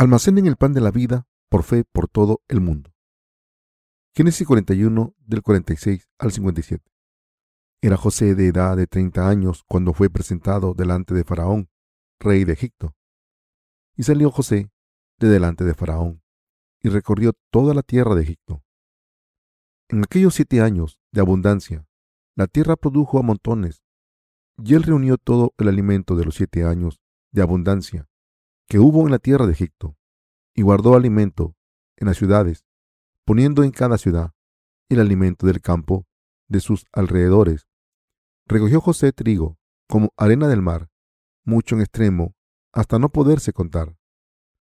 Almacenen el pan de la vida por fe por todo el mundo. Génesis 41 del 46 al 57. Era José de edad de 30 años cuando fue presentado delante de Faraón, rey de Egipto. Y salió José de delante de Faraón y recorrió toda la tierra de Egipto. En aquellos siete años de abundancia, la tierra produjo a montones, y él reunió todo el alimento de los siete años de abundancia que hubo en la tierra de Egipto, y guardó alimento en las ciudades, poniendo en cada ciudad el alimento del campo de sus alrededores. Recogió José trigo como arena del mar, mucho en extremo, hasta no poderse contar,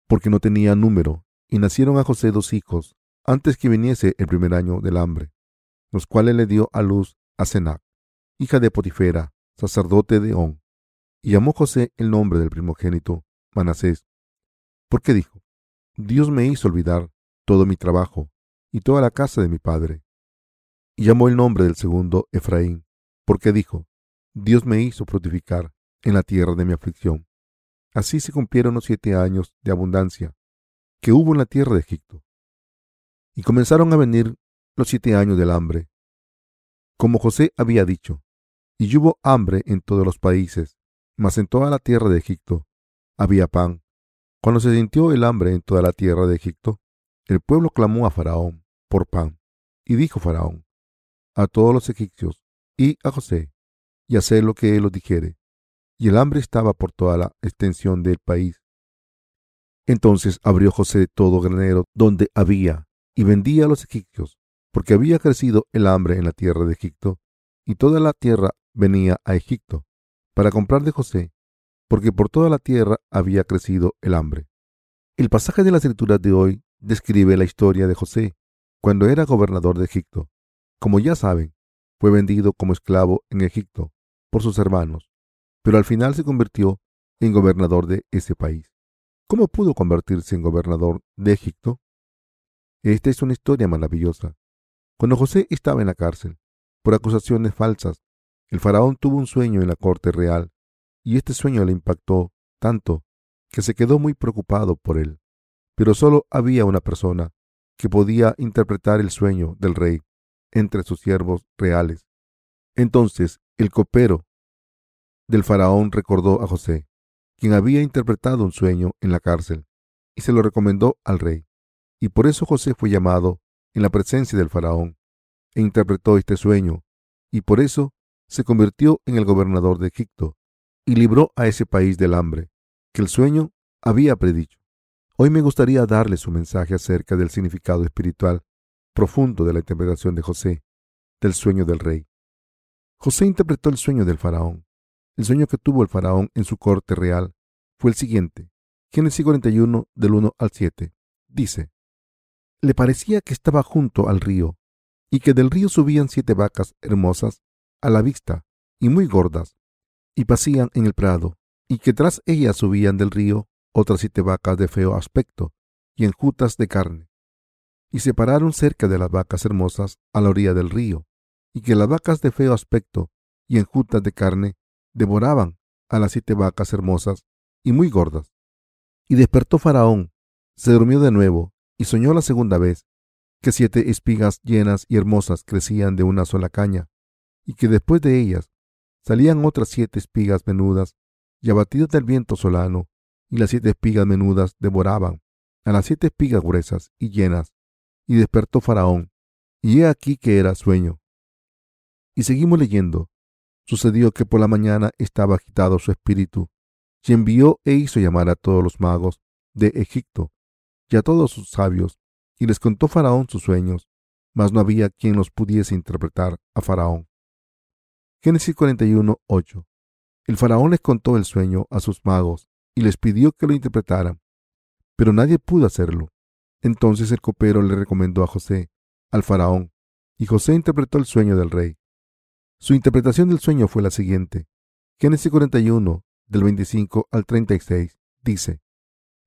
porque no tenía número, y nacieron a José dos hijos antes que viniese el primer año del hambre, los cuales le dio a luz a Senac, hija de Potifera, sacerdote de On, y llamó José el nombre del primogénito Manasés, porque dijo, Dios me hizo olvidar todo mi trabajo y toda la casa de mi padre. Y llamó el nombre del segundo Efraín, porque dijo, Dios me hizo frutificar en la tierra de mi aflicción. Así se cumplieron los siete años de abundancia que hubo en la tierra de Egipto. Y comenzaron a venir los siete años del hambre, como José había dicho, y hubo hambre en todos los países, mas en toda la tierra de Egipto había pan. Cuando se sintió el hambre en toda la tierra de Egipto, el pueblo clamó a Faraón por pan, y dijo Faraón a todos los egipcios y a José, y hacer lo que él os dijere. Y el hambre estaba por toda la extensión del país. Entonces abrió José todo granero donde había, y vendía a los egipcios, porque había crecido el hambre en la tierra de Egipto, y toda la tierra venía a Egipto, para comprar de José, porque por toda la tierra había crecido el hambre. El pasaje de la escritura de hoy describe la historia de José cuando era gobernador de Egipto. Como ya saben, fue vendido como esclavo en Egipto por sus hermanos, pero al final se convirtió en gobernador de ese país. ¿Cómo pudo convertirse en gobernador de Egipto? Esta es una historia maravillosa. Cuando José estaba en la cárcel por acusaciones falsas, el faraón tuvo un sueño en la corte real y este sueño le impactó tanto que se quedó muy preocupado por él. Pero solo había una persona que podía interpretar el sueño del rey entre sus siervos reales. Entonces el copero del faraón recordó a José, quien había interpretado un sueño en la cárcel, y se lo recomendó al rey. Y por eso José fue llamado en la presencia del faraón, e interpretó este sueño, y por eso se convirtió en el gobernador de Egipto, y libró a ese país del hambre que el sueño había predicho. Hoy me gustaría darles un mensaje acerca del significado espiritual profundo de la interpretación de José del sueño del rey. José interpretó el sueño del faraón. El sueño que tuvo el faraón en su corte real fue el siguiente. Génesis 41 del 1 al 7. Dice, le parecía que estaba junto al río y que del río subían siete vacas hermosas a la vista y muy gordas y pasían en el prado, y que tras ellas subían del río otras siete vacas de feo aspecto y enjutas de carne. Y se pararon cerca de las vacas hermosas a la orilla del río, y que las vacas de feo aspecto y enjutas de carne devoraban a las siete vacas hermosas y muy gordas. Y despertó Faraón, se durmió de nuevo, y soñó la segunda vez, que siete espigas llenas y hermosas crecían de una sola caña, y que después de ellas salían otras siete espigas menudas y abatidas del viento solano, y las siete espigas menudas devoraban a las siete espigas gruesas y llenas, y despertó Faraón, y he aquí que era sueño. Y seguimos leyendo. Sucedió que por la mañana estaba agitado su espíritu, y envió e hizo llamar a todos los magos de Egipto y a todos sus sabios, y les contó Faraón sus sueños, mas no había quien los pudiese interpretar a Faraón. Génesis 41, 8. El faraón les contó el sueño a sus magos y les pidió que lo interpretaran, pero nadie pudo hacerlo. Entonces el copero le recomendó a José, al faraón, y José interpretó el sueño del rey. Su interpretación del sueño fue la siguiente. Génesis 41, del 25 al 36, dice,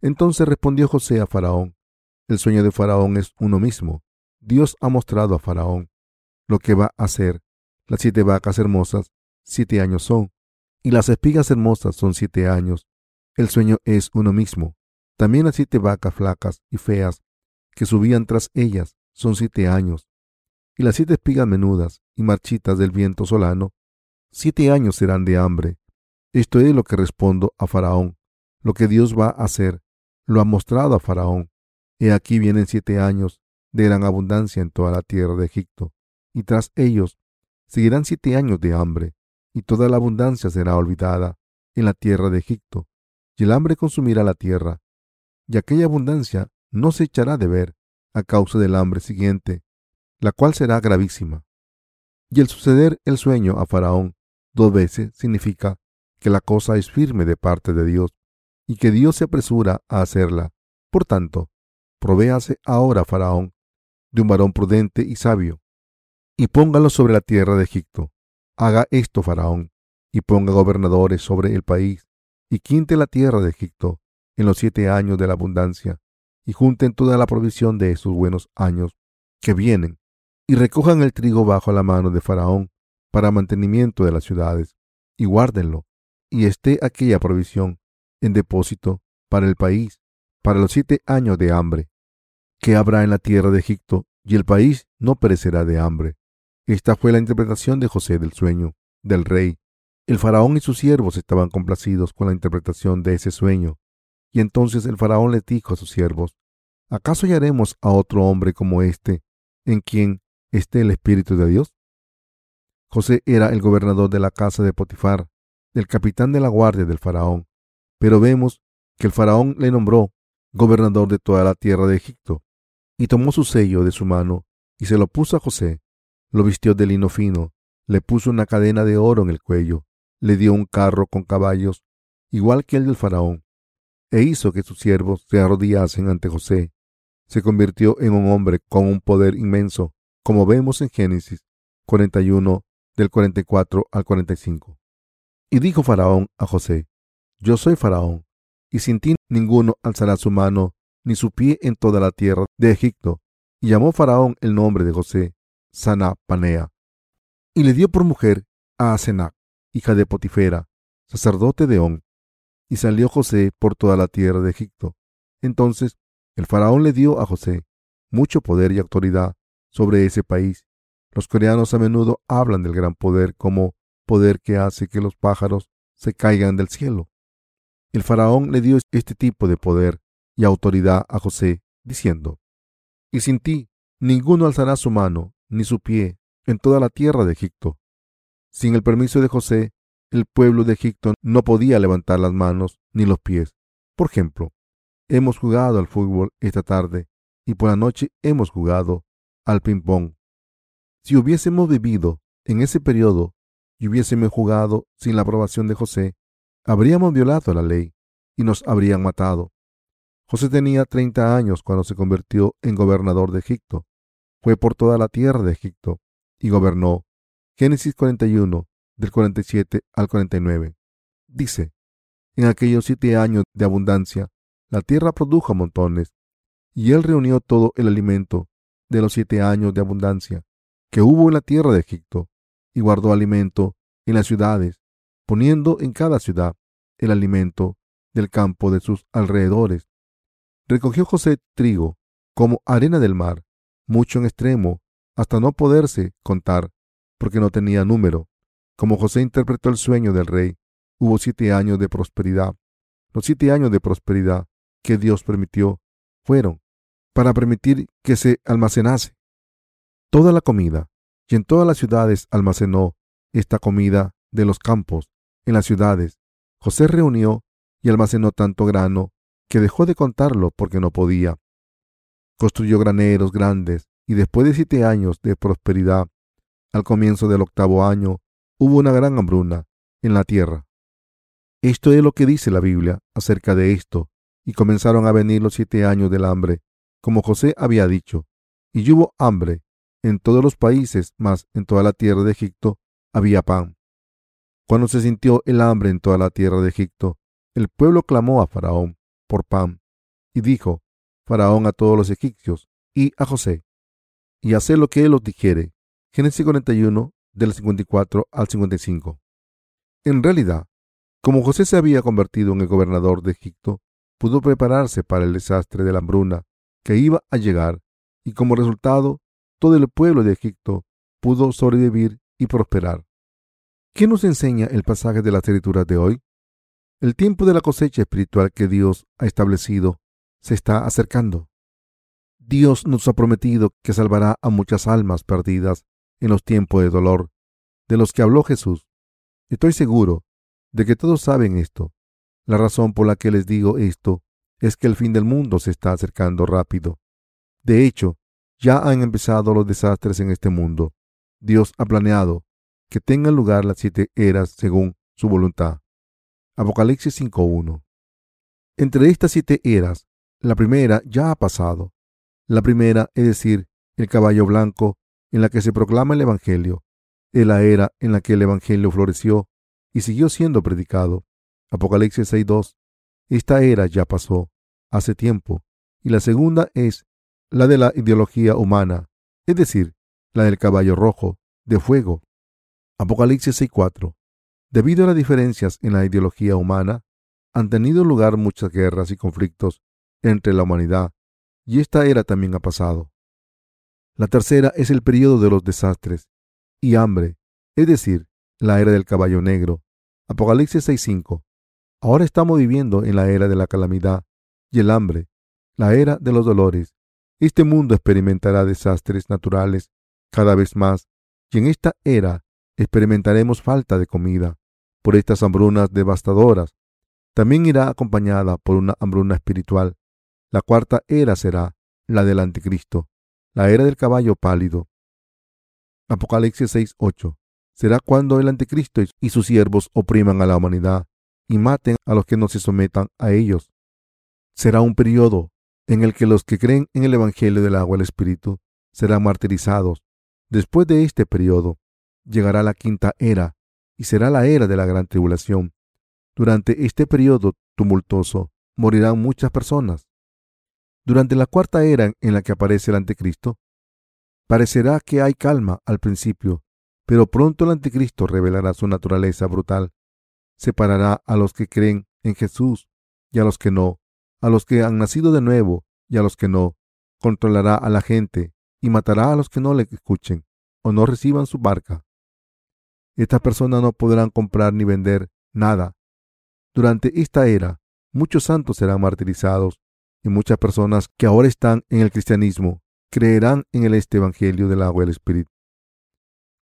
Entonces respondió José a Faraón, el sueño de Faraón es uno mismo. Dios ha mostrado a Faraón lo que va a hacer las siete vacas hermosas, siete años son, y las espigas hermosas son siete años. El sueño es uno mismo. También las siete vacas flacas y feas que subían tras ellas son siete años, y las siete espigas menudas y marchitas del viento solano, siete años serán de hambre. Esto es lo que respondo a Faraón. Lo que Dios va a hacer, lo ha mostrado a Faraón. He aquí vienen siete años de gran abundancia en toda la tierra de Egipto, y tras ellos seguirán siete años de hambre, y toda la abundancia será olvidada en la tierra de Egipto, y el hambre consumirá la tierra, y aquella abundancia no se echará de ver a causa del hambre siguiente, la cual será gravísima. Y el suceder el sueño a Faraón dos veces significa que la cosa es firme de parte de Dios y que Dios se apresura a hacerla. Por tanto, provéase ahora Faraón de un varón prudente y sabio, y póngalo sobre la tierra de Egipto. Haga esto Faraón, y ponga gobernadores sobre el país, y quinte la tierra de Egipto en los siete años de la abundancia, y junten toda la provisión de esos buenos años que vienen, y recojan el trigo bajo la mano de Faraón para mantenimiento de las ciudades, y guárdenlo, y esté aquella provisión en depósito para el país, para los siete años de hambre que habrá en la tierra de Egipto, y el país no perecerá de hambre. Esta fue la interpretación de José del sueño del rey. El faraón y sus siervos estaban complacidos con la interpretación de ese sueño. Y entonces el faraón le dijo a sus siervos, ¿acaso hallaremos a otro hombre como este, en quien esté el Espíritu de Dios? José era el gobernador de la casa de Potifar, el capitán de la guardia del faraón, pero vemos que el faraón le nombró gobernador de toda la tierra de Egipto, y tomó su sello de su mano y se lo puso a José, lo vistió de lino fino, le puso una cadena de oro en el cuello, le dio un carro con caballos, igual que el del faraón, e hizo que sus siervos se arrodillasen ante José. Se convirtió en un hombre con un poder inmenso, como vemos en Génesis 41 del 44 al 45. Y dijo Faraón a José, Yo soy Faraón, y sin ti ninguno alzará su mano ni su pie en toda la tierra de Egipto. Y llamó Faraón el nombre de José, Sana Panea, y le dio por mujer a Asenac, hija de Potifera, sacerdote de On. Y salió José por toda la tierra de Egipto. Entonces el faraón le dio a José mucho poder y autoridad sobre ese país. Los coreanos a menudo hablan del gran poder como poder que hace que los pájaros se caigan del cielo. El faraón le dio este tipo de poder y autoridad a José, diciendo, Y sin ti ninguno alzará su mano ni su pie en toda la tierra de Egipto. Sin el permiso de José, el pueblo de Egipto no podía levantar las manos ni los pies. Por ejemplo, hemos jugado al fútbol esta tarde y por la noche hemos jugado al ping-pong. Si hubiésemos vivido en ese periodo y hubiésemos jugado sin la aprobación de José, habríamos violado la ley y nos habrían matado. José tenía 30 años cuando se convirtió en gobernador de Egipto. Fue por toda la tierra de Egipto y gobernó. Génesis 41, del 47 al 49. Dice, en aquellos siete años de abundancia, la tierra produjo montones, y él reunió todo el alimento de los siete años de abundancia que hubo en la tierra de Egipto, y guardó alimento en las ciudades, poniendo en cada ciudad el alimento del campo de sus alrededores, Recogió José trigo como arena del mar, mucho en extremo, hasta no poderse contar, porque no tenía número. Como José interpretó el sueño del rey, hubo siete años de prosperidad. Los siete años de prosperidad que Dios permitió fueron para permitir que se almacenase toda la comida, y en todas las ciudades almacenó esta comida de los campos. En las ciudades, José reunió y almacenó tanto grano que dejó de contarlo porque no podía. Construyó graneros grandes y después de siete años de prosperidad, al comienzo del octavo año, hubo una gran hambruna en la tierra. Esto es lo que dice la Biblia acerca de esto, y comenzaron a venir los siete años del hambre, como José había dicho, y hubo hambre en todos los países, mas en toda la tierra de Egipto había pan. Cuando se sintió el hambre en toda la tierra de Egipto, el pueblo clamó a Faraón por pan. Y dijo Faraón a todos los egipcios y a José, y hacer lo que él os dijere. Génesis 41, del 54 al 55. En realidad, como José se había convertido en el gobernador de Egipto, pudo prepararse para el desastre de la hambruna que iba a llegar y como resultado todo el pueblo de Egipto pudo sobrevivir y prosperar. ¿Qué nos enseña el pasaje de las escrituras de hoy? El tiempo de la cosecha espiritual que Dios ha establecido se está acercando. Dios nos ha prometido que salvará a muchas almas perdidas en los tiempos de dolor de los que habló Jesús. Estoy seguro de que todos saben esto. La razón por la que les digo esto es que el fin del mundo se está acercando rápido. De hecho, ya han empezado los desastres en este mundo. Dios ha planeado que tengan lugar las siete eras según su voluntad. Apocalipsis 5.1. Entre estas siete eras, la primera ya ha pasado. La primera, es decir, el caballo blanco, en la que se proclama el Evangelio, es la era en la que el Evangelio floreció y siguió siendo predicado. Apocalipsis 6.2. Esta era ya pasó hace tiempo. Y la segunda es la de la ideología humana, es decir, la del caballo rojo, de fuego. Apocalipsis 6.4. Debido a las diferencias en la ideología humana, han tenido lugar muchas guerras y conflictos entre la humanidad, y esta era también ha pasado. La tercera es el periodo de los desastres y hambre, es decir, la era del caballo negro. Apocalipsis 6.5. Ahora estamos viviendo en la era de la calamidad y el hambre, la era de los dolores. Este mundo experimentará desastres naturales cada vez más y en esta era experimentaremos falta de comida por estas hambrunas devastadoras. También irá acompañada por una hambruna espiritual. La cuarta era será la del anticristo, la era del caballo pálido. Apocalipsis 6:8. Será cuando el anticristo y sus siervos opriman a la humanidad y maten a los que no se sometan a ellos. Será un periodo en el que los que creen en el Evangelio del agua y el Espíritu serán martirizados. Después de este periodo llegará la quinta era y será la era de la gran tribulación. Durante este periodo tumultuoso morirán muchas personas. Durante la cuarta era en la que aparece el anticristo, parecerá que hay calma al principio, pero pronto el anticristo revelará su naturaleza brutal. Separará a los que creen en Jesús y a los que no, a los que han nacido de nuevo y a los que no. Controlará a la gente y matará a los que no le escuchen o no reciban su barca. Estas personas no podrán comprar ni vender nada. Durante esta era, muchos santos serán martirizados y muchas personas que ahora están en el cristianismo creerán en el este evangelio del agua y el espíritu.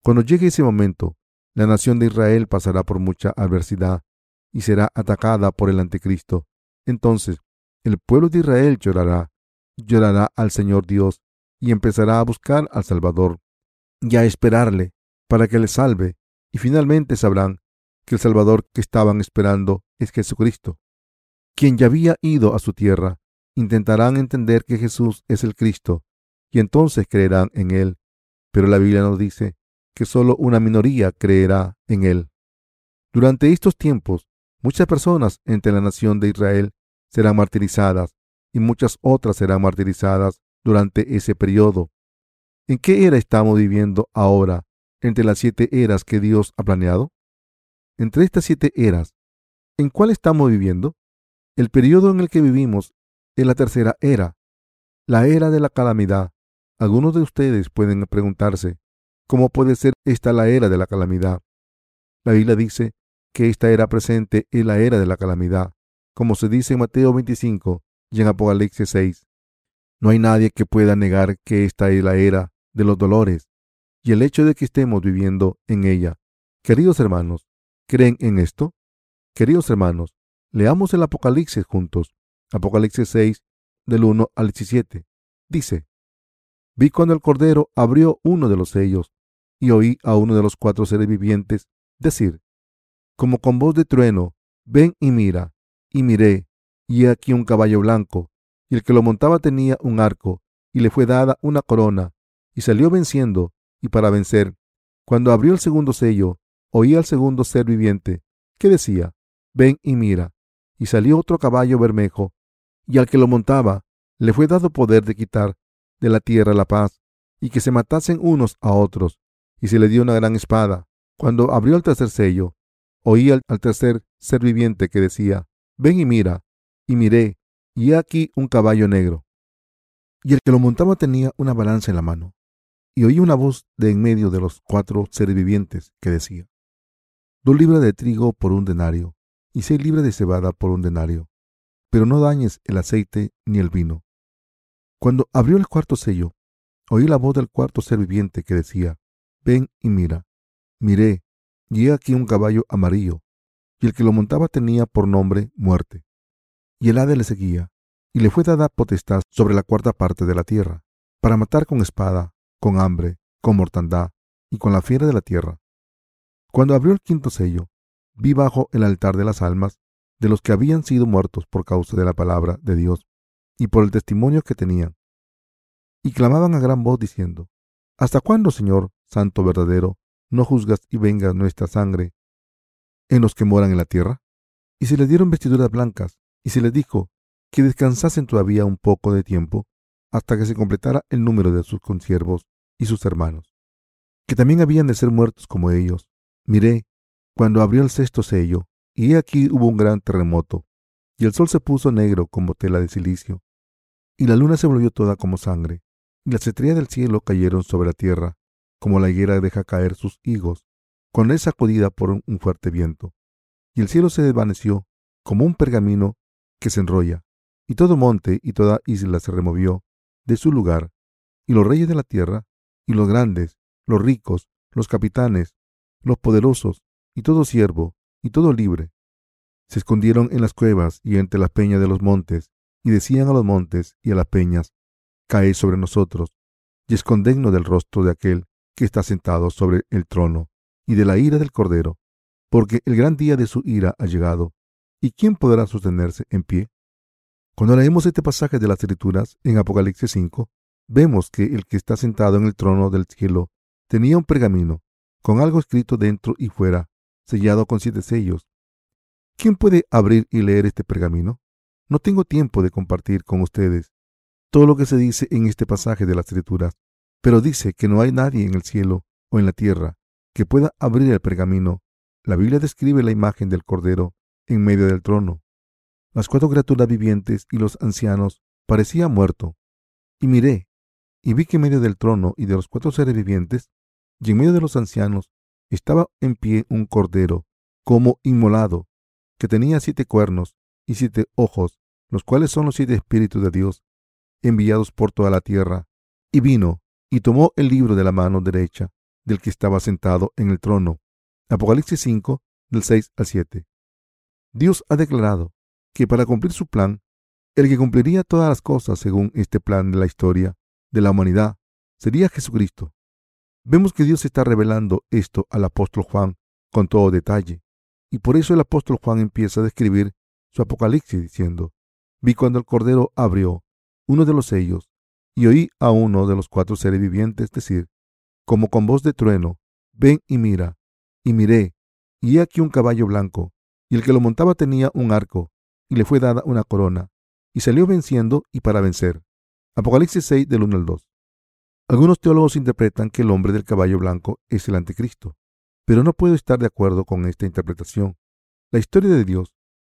Cuando llegue ese momento, la nación de Israel pasará por mucha adversidad y será atacada por el anticristo. Entonces, el pueblo de Israel llorará, llorará al Señor Dios y empezará a buscar al Salvador y a esperarle para que le salve y finalmente sabrán que el Salvador que estaban esperando es Jesucristo, quien ya había ido a su tierra. Intentarán entender que Jesús es el Cristo y entonces creerán en Él. Pero la Biblia nos dice que solo una minoría creerá en Él. Durante estos tiempos, muchas personas entre la nación de Israel serán martirizadas y muchas otras serán martirizadas durante ese periodo. ¿En qué era estamos viviendo ahora entre las siete eras que Dios ha planeado? Entre estas siete eras, ¿en cuál estamos viviendo? El periodo en el que vivimos es la tercera era, la era de la calamidad. Algunos de ustedes pueden preguntarse, ¿cómo puede ser esta la era de la calamidad? La Biblia dice que esta era presente es la era de la calamidad, como se dice en Mateo 25 y en Apocalipsis 6. No hay nadie que pueda negar que esta es la era de los dolores y el hecho de que estemos viviendo en ella. Queridos hermanos, ¿creen en esto? Queridos hermanos, leamos el Apocalipsis juntos. Apocalipsis 6, del 1 al 17. Dice, Vi cuando el Cordero abrió uno de los sellos y oí a uno de los cuatro seres vivientes decir, como con voz de trueno, ven y mira. Y miré, y he aquí un caballo blanco, y el que lo montaba tenía un arco, y le fue dada una corona, y salió venciendo y para vencer. Cuando abrió el segundo sello, oí al segundo ser viviente, que decía, ven y mira. Y salió otro caballo bermejo, y al que lo montaba le fue dado poder de quitar de la tierra la paz, y que se matasen unos a otros, y se le dio una gran espada. Cuando abrió el tercer sello, oí al, tercer ser viviente que decía, ven y mira. Y miré, y he aquí un caballo negro. Y el que lo montaba tenía una balanza en la mano. Y oí una voz de en medio de los cuatro seres vivientes que decía, Dos libras de trigo por un denario, y seis libras de cebada por un denario, pero no dañes el aceite ni el vino. Cuando abrió el cuarto sello, oí la voz del cuarto ser viviente que decía, Ven y mira. Miré, y he aquí un caballo amarillo, y el que lo montaba tenía por nombre muerte. Y el Hade le seguía, y le fue dada potestad sobre la cuarta parte de la tierra, para matar con espada, con hambre, con mortandad y con la fiera de la tierra. Cuando abrió el quinto sello, vi bajo el altar de las almas de los que habían sido muertos por causa de la palabra de Dios y por el testimonio que tenían. Y clamaban a gran voz diciendo, ¿Hasta cuándo, Señor, Santo verdadero, no juzgas y vengas nuestra sangre en los que moran en la tierra? Y se les dieron vestiduras blancas, y se les dijo que descansasen todavía un poco de tiempo hasta que se completara el número de sus consiervos y sus hermanos, que también habían de ser muertos como ellos. Miré, cuando abrió el sexto sello, y aquí hubo un gran terremoto, y el sol se puso negro como tela de silicio, y la luna se volvió toda como sangre, y las estrellas del cielo cayeron sobre la tierra, como la higuera deja caer sus higos, cuando es sacudida por un fuerte viento. Y el cielo se desvaneció como un pergamino que se enrolla, y todo monte y toda isla se removió de su lugar, y los reyes de la tierra, y los grandes, los ricos, los capitanes, los poderosos, y todo siervo, y todo libre, se escondieron en las cuevas y entre las peñas de los montes, y decían a los montes y a las peñas, Caed sobre nosotros, y escondednos del rostro de aquel que está sentado sobre el trono, y de la ira del Cordero, porque el gran día de su ira ha llegado, ¿y quién podrá sostenerse en pie? Cuando leemos este pasaje de las Escrituras en Apocalipsis 5, vemos que el que está sentado en el trono del cielo tenía un pergamino con algo escrito dentro y fuera, sellado con siete sellos. ¿Quién puede abrir y leer este pergamino? No tengo tiempo de compartir con ustedes todo lo que se dice en este pasaje de las Escrituras, pero dice que no hay nadie en el cielo o en la tierra que pueda abrir el pergamino. La Biblia describe la imagen del Cordero en medio del trono. Las cuatro criaturas vivientes y los ancianos parecían muerto. Y miré, y vi que en medio del trono y de los cuatro seres vivientes, y en medio de los ancianos, estaba en pie un cordero, como inmolado, que tenía siete cuernos y siete ojos, los cuales son los siete espíritus de Dios, enviados por toda la tierra. Y vino, y tomó el libro de la mano derecha del que estaba sentado en el trono. Apocalipsis 5, del 6 al 7. Dios ha declarado que para cumplir su plan, el que cumpliría todas las cosas según este plan de la historia de la humanidad sería Jesucristo. Vemos que Dios está revelando esto al apóstol Juan con todo detalle, y por eso el apóstol Juan empieza a describir su Apocalipsis diciendo, vi cuando el Cordero abrió uno de los sellos, y oí a uno de los cuatro seres vivientes decir, como con voz de trueno, ven y mira, y miré, y he aquí un caballo blanco, y el que lo montaba tenía un arco, y le fue dada una corona, y salió venciendo y para vencer. Apocalipsis 6 del 1 al 2. Algunos teólogos interpretan que el hombre del caballo blanco es el anticristo, pero no puedo estar de acuerdo con esta interpretación. La historia de Dios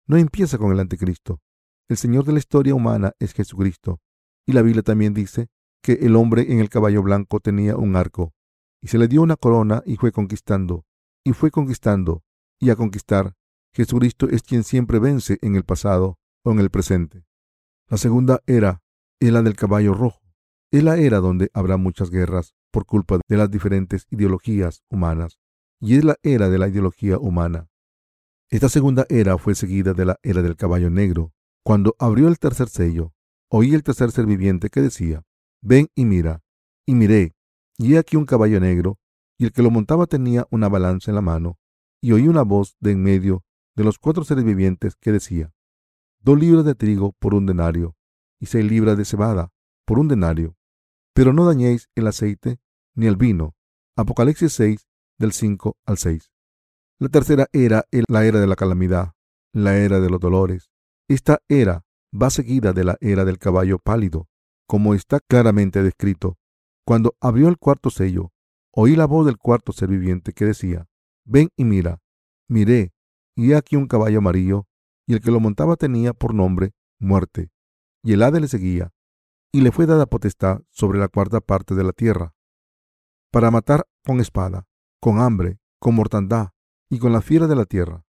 no empieza con el anticristo. El Señor de la historia humana es Jesucristo, y la Biblia también dice que el hombre en el caballo blanco tenía un arco, y se le dio una corona y fue conquistando, y fue conquistando, y a conquistar, Jesucristo es quien siempre vence en el pasado o en el presente. La segunda era es la del caballo rojo. Es la era donde habrá muchas guerras por culpa de las diferentes ideologías humanas, y es la era de la ideología humana. Esta segunda era fue seguida de la era del caballo negro. Cuando abrió el tercer sello, oí el tercer ser viviente que decía, ven y mira, y miré, y he aquí un caballo negro, y el que lo montaba tenía una balanza en la mano, y oí una voz de en medio de los cuatro seres vivientes que decía, dos libras de trigo por un denario y seis libras de cebada por un denario, pero no dañéis el aceite ni el vino. Apocalipsis 6 del 5 al 6. La tercera era la era de la calamidad, la era de los dolores. Esta era va seguida de la era del caballo pálido, como está claramente descrito. Cuando abrió el cuarto sello, oí la voz del cuarto ser viviente que decía, ven y mira. Miré, y he aquí un caballo amarillo, y el que lo montaba tenía por nombre muerte, y el Hade le seguía, y le fue dada potestad sobre la cuarta parte de la tierra, para matar con espada, con hambre, con mortandad y con la fiera de la tierra.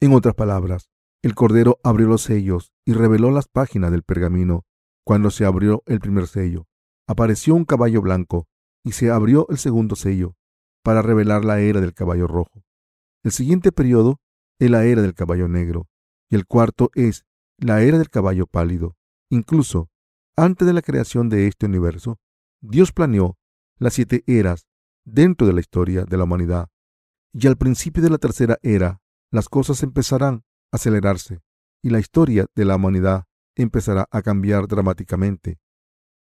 En otras palabras, el Cordero abrió los sellos y reveló las páginas del pergamino. Cuando se abrió el primer sello, apareció un caballo blanco y se abrió el segundo sello para revelar la era del caballo rojo. El siguiente periodo es la era del caballo negro y el cuarto es la era del caballo pálido. Incluso antes de la creación de este universo, Dios planeó las siete eras dentro de la historia de la humanidad. Y al principio de la tercera era, las cosas empezarán a acelerarse y la historia de la humanidad empezará a cambiar dramáticamente.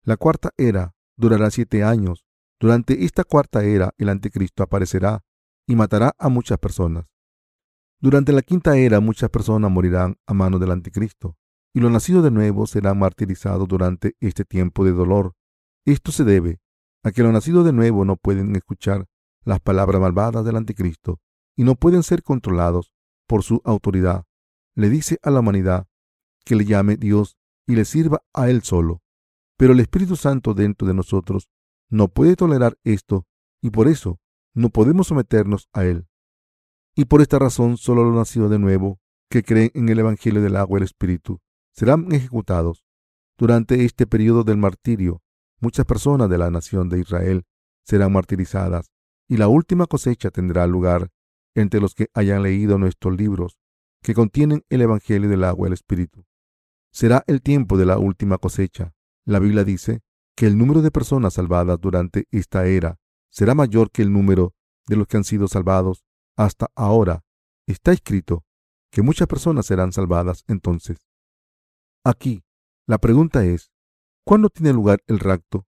La cuarta era durará siete años. Durante esta cuarta era el anticristo aparecerá y matará a muchas personas. Durante la quinta era muchas personas morirán a manos del anticristo y los nacidos de nuevo serán martirizados durante este tiempo de dolor. Esto se debe a que los nacidos de nuevo no pueden escuchar las palabras malvadas del anticristo y no pueden ser controlados por su autoridad. Le dice a la humanidad que le llame Dios y le sirva a Él solo. Pero el Espíritu Santo dentro de nosotros no puede tolerar esto y por eso no podemos someternos a Él. Y por esta razón solo los nacidos de nuevo que creen en el Evangelio del agua y el Espíritu serán ejecutados. Durante este periodo del martirio, muchas personas de la nación de Israel serán martirizadas y la última cosecha tendrá lugar entre los que hayan leído nuestros libros que contienen el Evangelio del agua y el Espíritu. Será el tiempo de la última cosecha. La Biblia dice que el número de personas salvadas durante esta era será mayor que el número de los que han sido salvados hasta ahora. Está escrito que muchas personas serán salvadas entonces. Aquí, la pregunta es, ¿cuándo tiene lugar el rapto?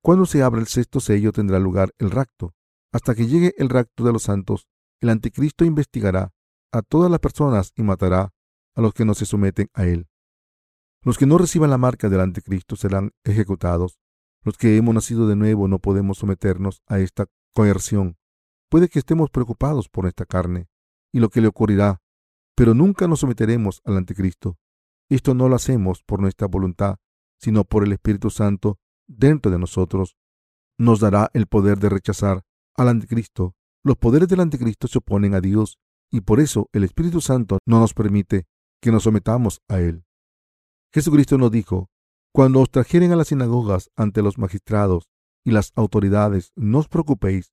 Cuando se abra el sexto sello tendrá lugar el rapto. Hasta que llegue el rapto de los santos, el anticristo investigará a todas las personas y matará a los que no se someten a él. Los que no reciban la marca del anticristo serán ejecutados. Los que hemos nacido de nuevo no podemos someternos a esta coerción. Puede que estemos preocupados por esta carne y lo que le ocurrirá pero nunca nos someteremos al anticristo. Esto no lo hacemos por nuestra voluntad, sino por el Espíritu Santo dentro de nosotros. Nos dará el poder de rechazar al anticristo. Los poderes del anticristo se oponen a Dios y por eso el Espíritu Santo no nos permite que nos sometamos a él. Jesucristo nos dijo, cuando os trajeren a las sinagogas ante los magistrados y las autoridades, no os preocupéis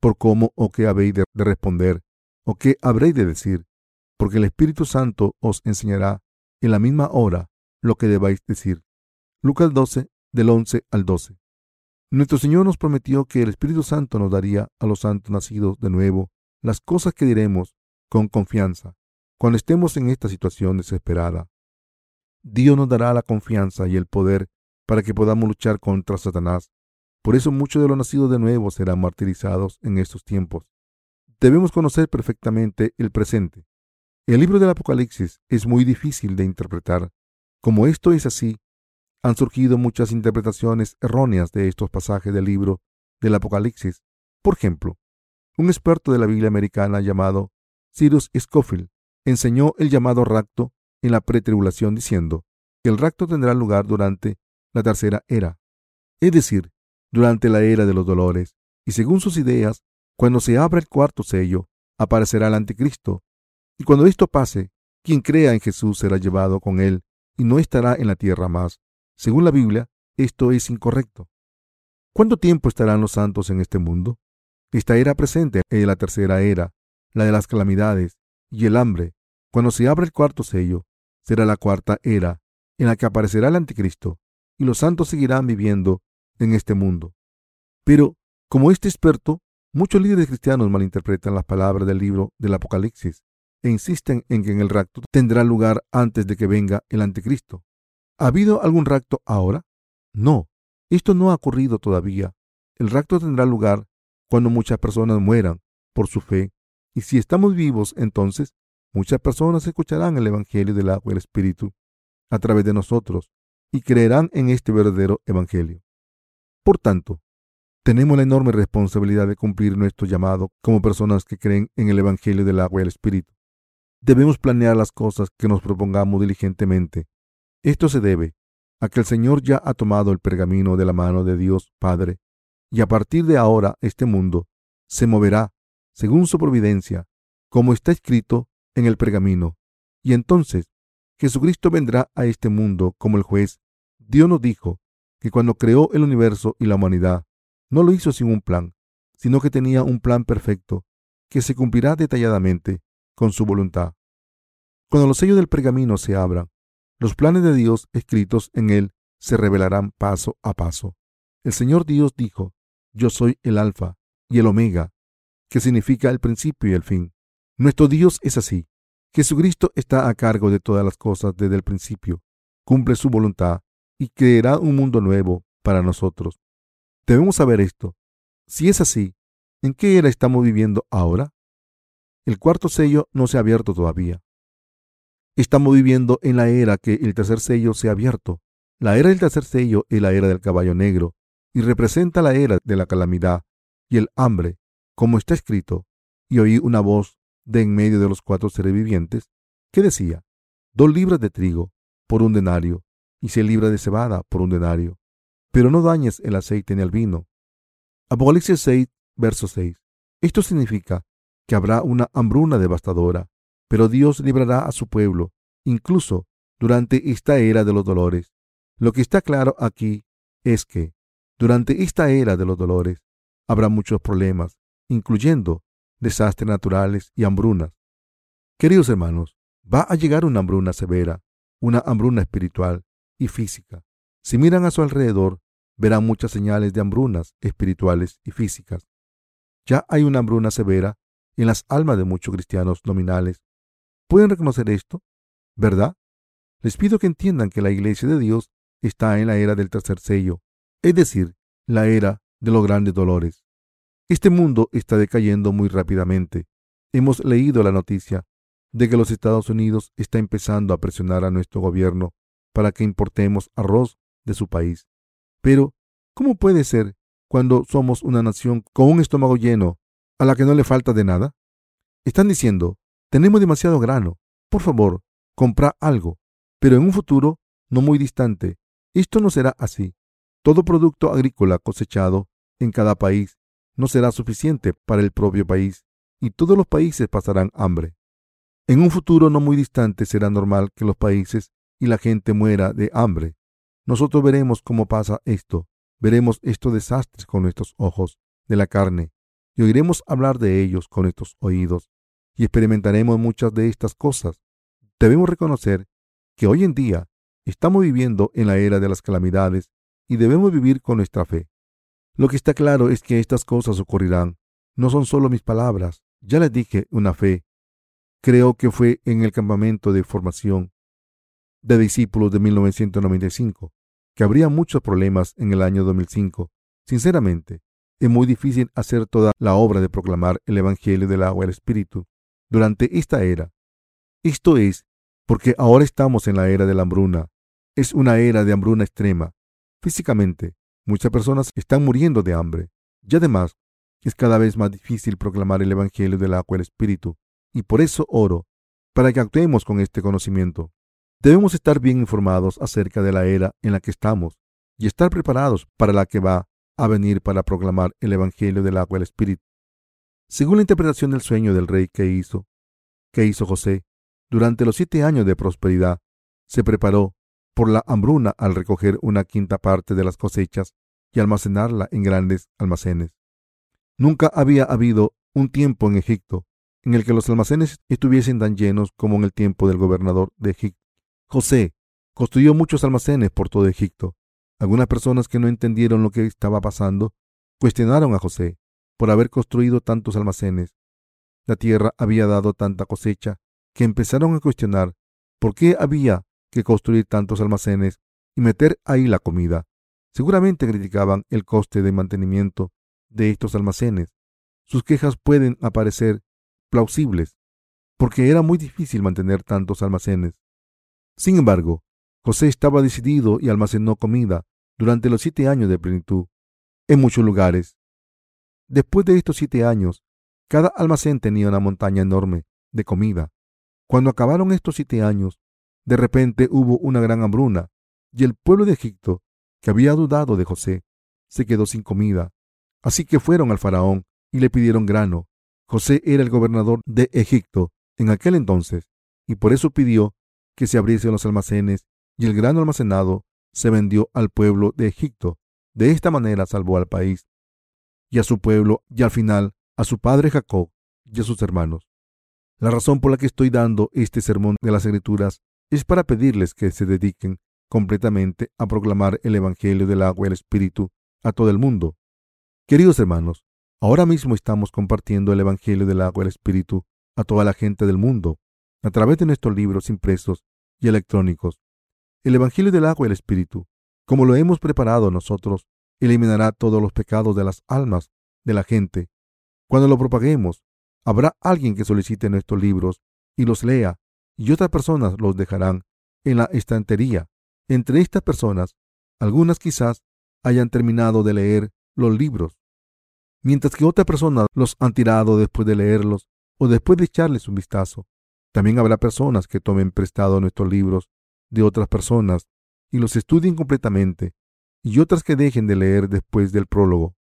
por cómo o qué habéis de responder o qué habréis de decir, porque el Espíritu Santo os enseñará en la misma hora lo que debáis decir. Lucas 12, del 11 al 12. Nuestro Señor nos prometió que el Espíritu Santo nos daría a los santos nacidos de nuevo las cosas que diremos con confianza cuando estemos en esta situación desesperada. Dios nos dará la confianza y el poder para que podamos luchar contra Satanás. Por eso muchos de los nacidos de nuevo serán martirizados en estos tiempos. Debemos conocer perfectamente el presente el libro del Apocalipsis es muy difícil de interpretar. Como esto es así, han surgido muchas interpretaciones erróneas de estos pasajes del libro del Apocalipsis. Por ejemplo, un experto de la Biblia americana llamado Cyrus Scofield enseñó el llamado rapto en la pretribulación diciendo que el rapto tendrá lugar durante la tercera era, es decir, durante la era de los dolores, y según sus ideas, cuando se abra el cuarto sello, aparecerá el anticristo y cuando esto pase, quien crea en Jesús será llevado con él y no estará en la tierra más. Según la Biblia, esto es incorrecto. ¿Cuánto tiempo estarán los santos en este mundo? Esta era presente en la tercera era, la de las calamidades y el hambre. Cuando se abra el cuarto sello, será la cuarta era en la que aparecerá el anticristo y los santos seguirán viviendo en este mundo. Pero, como este experto, muchos líderes cristianos malinterpretan las palabras del libro del Apocalipsis e insisten en que el rapto tendrá lugar antes de que venga el anticristo. ¿Ha habido algún rapto ahora? No, esto no ha ocurrido todavía. El rapto tendrá lugar cuando muchas personas mueran por su fe, y si estamos vivos, entonces muchas personas escucharán el Evangelio del agua y el Espíritu a través de nosotros y creerán en este verdadero Evangelio. Por tanto, tenemos la enorme responsabilidad de cumplir nuestro llamado como personas que creen en el Evangelio del agua y el Espíritu. Debemos planear las cosas que nos propongamos diligentemente Esto se debe a que el Señor ya ha tomado el pergamino de la mano de Dios Padre, y a partir de ahora este mundo se moverá según su providencia, como está escrito en el pergamino. Y entonces Jesucristo vendrá a este mundo como el juez. Dios nos dijo que cuando creó el universo y la humanidad, no lo hizo sin un plan, sino que tenía un plan perfecto que se cumplirá detalladamente con su voluntad. Cuando los sellos del pergamino se abran, los planes de Dios escritos en él se revelarán paso a paso. El Señor Dios dijo, Yo soy el Alfa y el Omega, que significa el principio y el fin. Nuestro Dios es así. Jesucristo está a cargo de todas las cosas desde el principio, cumple su voluntad y creará un mundo nuevo para nosotros. Debemos saber esto. Si es así, ¿en qué era estamos viviendo ahora? El cuarto sello no se ha abierto todavía. Estamos viviendo en la era que el tercer sello se ha abierto. La era del tercer sello es la era del caballo negro y representa la era de la calamidad y el hambre, como está escrito. Y oí una voz de en medio de los cuatro seres vivientes que decía, dos libras de trigo por un denario y seis libras de cebada por un denario, pero no dañes el aceite ni el vino. Apocalipsis 6, verso 6. Esto significa que habrá una hambruna devastadora, pero Dios librará a su pueblo, incluso durante esta era de los dolores. Lo que está claro aquí es que durante esta era de los dolores habrá muchos problemas, incluyendo desastres naturales y hambrunas. Queridos hermanos, va a llegar una hambruna severa, una hambruna espiritual y física. Si miran a su alrededor, verán muchas señales de hambrunas espirituales y físicas. Ya hay una hambruna severa en las almas de muchos cristianos nominales. ¿Pueden reconocer esto? ¿Verdad? Les pido que entiendan que la iglesia de Dios está en la era del tercer sello, es decir, la era de los grandes dolores. Este mundo está decayendo muy rápidamente. Hemos leído la noticia de que los Estados Unidos está empezando a presionar a nuestro gobierno para que importemos arroz de su país. Pero, ¿cómo puede ser cuando somos una nación con un estómago lleno a la que no le falta de nada? Están diciendo, tenemos demasiado grano, por favor, compra algo. Pero en un futuro no muy distante, esto no será así. Todo producto agrícola cosechado en cada país no será suficiente para el propio país y todos los países pasarán hambre. En un futuro no muy distante será normal que los países y la gente muera de hambre. Nosotros veremos cómo pasa esto, veremos estos desastres con nuestros ojos de la carne y oiremos hablar de ellos con nuestros oídos y experimentaremos muchas de estas cosas. Debemos reconocer que hoy en día estamos viviendo en la era de las calamidades y debemos vivir con nuestra fe. Lo que está claro es que estas cosas ocurrirán. No son solo mis palabras. Ya les dije una fe. Creo que fue en el campamento de formación de discípulos de 1995 que habría muchos problemas en el año 2005. Sinceramente, es muy difícil hacer toda la obra de proclamar el Evangelio del agua y el Espíritu durante esta era. Esto es porque ahora estamos en la era de la hambruna. Es una era de hambruna extrema. Físicamente, Muchas personas están muriendo de hambre y además es cada vez más difícil proclamar el Evangelio del agua y el Espíritu. Y por eso oro, para que actuemos con este conocimiento. Debemos estar bien informados acerca de la era en la que estamos y estar preparados para la que va a venir para proclamar el Evangelio del agua y el Espíritu. Según la interpretación del sueño del rey que hizo, que hizo José, durante los siete años de prosperidad, se preparó por la hambruna al recoger una quinta parte de las cosechas y almacenarla en grandes almacenes. Nunca había habido un tiempo en Egipto en el que los almacenes estuviesen tan llenos como en el tiempo del gobernador de Egipto. José construyó muchos almacenes por todo Egipto. Algunas personas que no entendieron lo que estaba pasando cuestionaron a José por haber construido tantos almacenes. La tierra había dado tanta cosecha que empezaron a cuestionar por qué había que construir tantos almacenes y meter ahí la comida. Seguramente criticaban el coste de mantenimiento de estos almacenes. Sus quejas pueden aparecer plausibles, porque era muy difícil mantener tantos almacenes. Sin embargo, José estaba decidido y almacenó comida durante los siete años de plenitud en muchos lugares. Después de estos siete años, cada almacén tenía una montaña enorme de comida. Cuando acabaron estos siete años, De repente hubo una gran hambruna, y el pueblo de Egipto, que había dudado de José, se quedó sin comida. Así que fueron al faraón y le pidieron grano. José era el gobernador de Egipto en aquel entonces, y por eso pidió que se abriesen los almacenes, y el grano almacenado se vendió al pueblo de Egipto. De esta manera salvó al país y a su pueblo y al final a su padre Jacob y a sus hermanos. La razón por la que estoy dando este sermón de las Escrituras es para pedirles que se dediquen completamente a proclamar el Evangelio del agua y el Espíritu a todo el mundo. Queridos hermanos, ahora mismo estamos compartiendo el Evangelio del agua y el Espíritu a toda la gente del mundo a través de nuestros libros impresos y electrónicos. El Evangelio del agua y el Espíritu, como lo hemos preparado nosotros, eliminará todos los pecados de las almas de la gente. Cuando lo propaguemos, habrá alguien que solicite nuestros libros y los lea, y otras personas los dejarán en la estantería. Entre estas personas, algunas quizás hayan terminado de leer los libros, mientras que otras personas los han tirado después de leerlos o después de echarles un vistazo. También habrá personas que tomen prestado nuestros libros de otras personas y los estudien completamente, y otras que dejen de leer después del prólogo.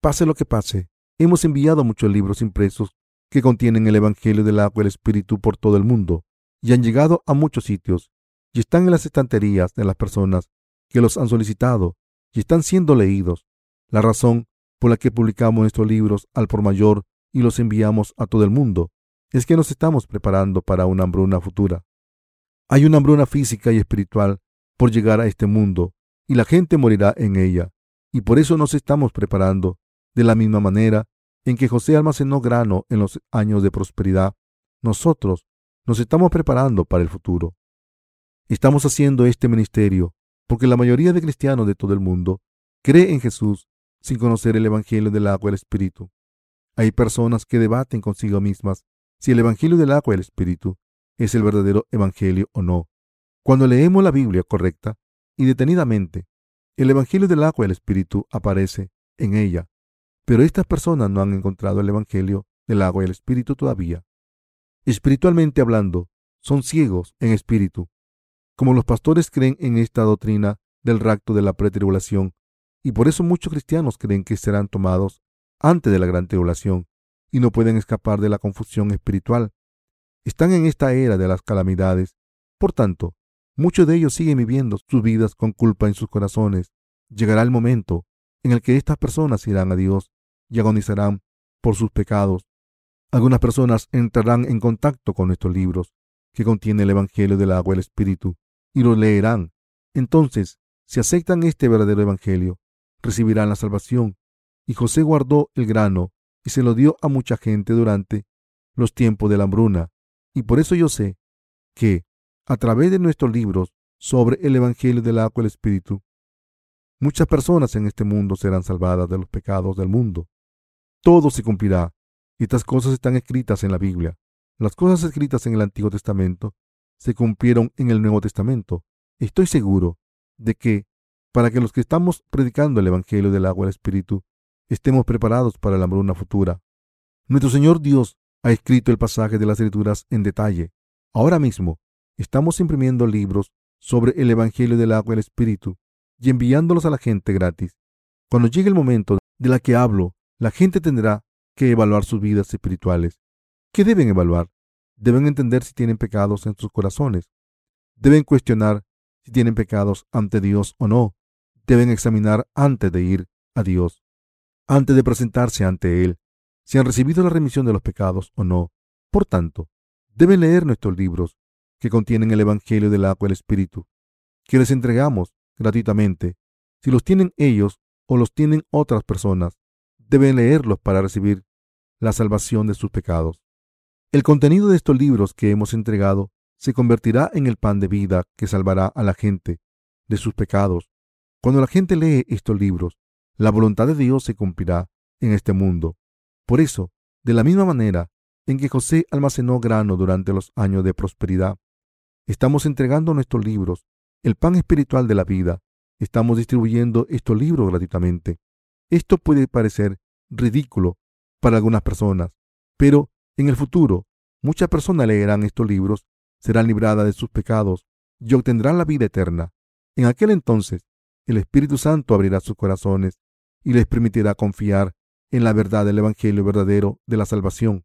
Pase lo que pase, hemos enviado muchos libros impresos que contienen el Evangelio del agua y el Espíritu por todo el mundo, y han llegado a muchos sitios, y están en las estanterías de las personas que los han solicitado, y están siendo leídos. La razón por la que publicamos estos libros al por mayor y los enviamos a todo el mundo es que nos estamos preparando para una hambruna futura. Hay una hambruna física y espiritual por llegar a este mundo, y la gente morirá en ella, y por eso nos estamos preparando de la misma manera en que José almacenó grano en los años de prosperidad. Nosotros nos estamos preparando para el futuro. Estamos haciendo este ministerio porque la mayoría de cristianos de todo el mundo cree en Jesús sin conocer el Evangelio del agua y el Espíritu. Hay personas que debaten consigo mismas si el Evangelio del agua y el Espíritu es el verdadero Evangelio o no. Cuando leemos la Biblia correcta y detenidamente, el Evangelio del agua y el Espíritu aparece en ella, pero estas personas no han encontrado el Evangelio del agua y el Espíritu todavía. Espiritualmente hablando, son ciegos en espíritu. Como los pastores creen en esta doctrina del rapto de la pretribulación, y por eso muchos cristianos creen que serán tomados antes de la gran tribulación y no pueden escapar de la confusión espiritual. Están en esta era de las calamidades. Por tanto, muchos de ellos siguen viviendo sus vidas con culpa en sus corazones. Llegará el momento en el que estas personas irán a Dios y agonizarán por sus pecados. Algunas personas entrarán en contacto con estos libros que contienen el Evangelio del agua y el Espíritu y los leerán. Entonces, si aceptan este verdadero Evangelio, recibirán la salvación. Y José guardó el grano y se lo dio a mucha gente durante los tiempos de la hambruna. Y por eso yo sé que, a través de nuestros libros sobre el Evangelio del agua y el Espíritu, muchas personas en este mundo serán salvadas de los pecados del mundo. Todo se cumplirá. Y estas cosas están escritas en la Biblia. Las cosas escritas en el Antiguo Testamento se cumplieron en el Nuevo Testamento. Estoy seguro de que, para que los que estamos predicando el Evangelio del agua y el Espíritu, estemos preparados para la hambruna futura. Nuestro Señor Dios ha escrito el pasaje de las Escrituras en detalle. Ahora mismo estamos imprimiendo libros sobre el Evangelio del agua y el Espíritu y enviándolos a la gente gratis. Cuando llegue el momento de la que hablo, la gente tendrá que evaluar sus vidas espirituales. ¿Qué deben evaluar? Deben entender si tienen pecados en sus corazones. Deben cuestionar si tienen pecados ante Dios o no. Deben examinar antes de ir a Dios antes de presentarse ante Él, si han recibido la remisión de los pecados o no. Por tanto, deben leer nuestros libros que contienen el Evangelio del agua y el Espíritu, que les entregamos gratuitamente. Si los tienen ellos o los tienen otras personas, deben leerlos para recibir la salvación de sus pecados. El contenido de estos libros que hemos entregado se convertirá en el pan de vida que salvará a la gente de sus pecados. Cuando la gente lee estos libros, la voluntad de Dios se cumplirá en este mundo. Por eso, de la misma manera en que José almacenó grano durante los años de prosperidad, estamos entregando nuestros libros, el pan espiritual de la vida. Estamos distribuyendo estos libros gratuitamente. Esto puede parecer ridículo para algunas personas, pero en el futuro muchas personas leerán estos libros, serán libradas de sus pecados y obtendrán la vida eterna. En aquel entonces, el Espíritu Santo abrirá sus corazones y les permitirá confiar en la verdad del Evangelio verdadero de la salvación.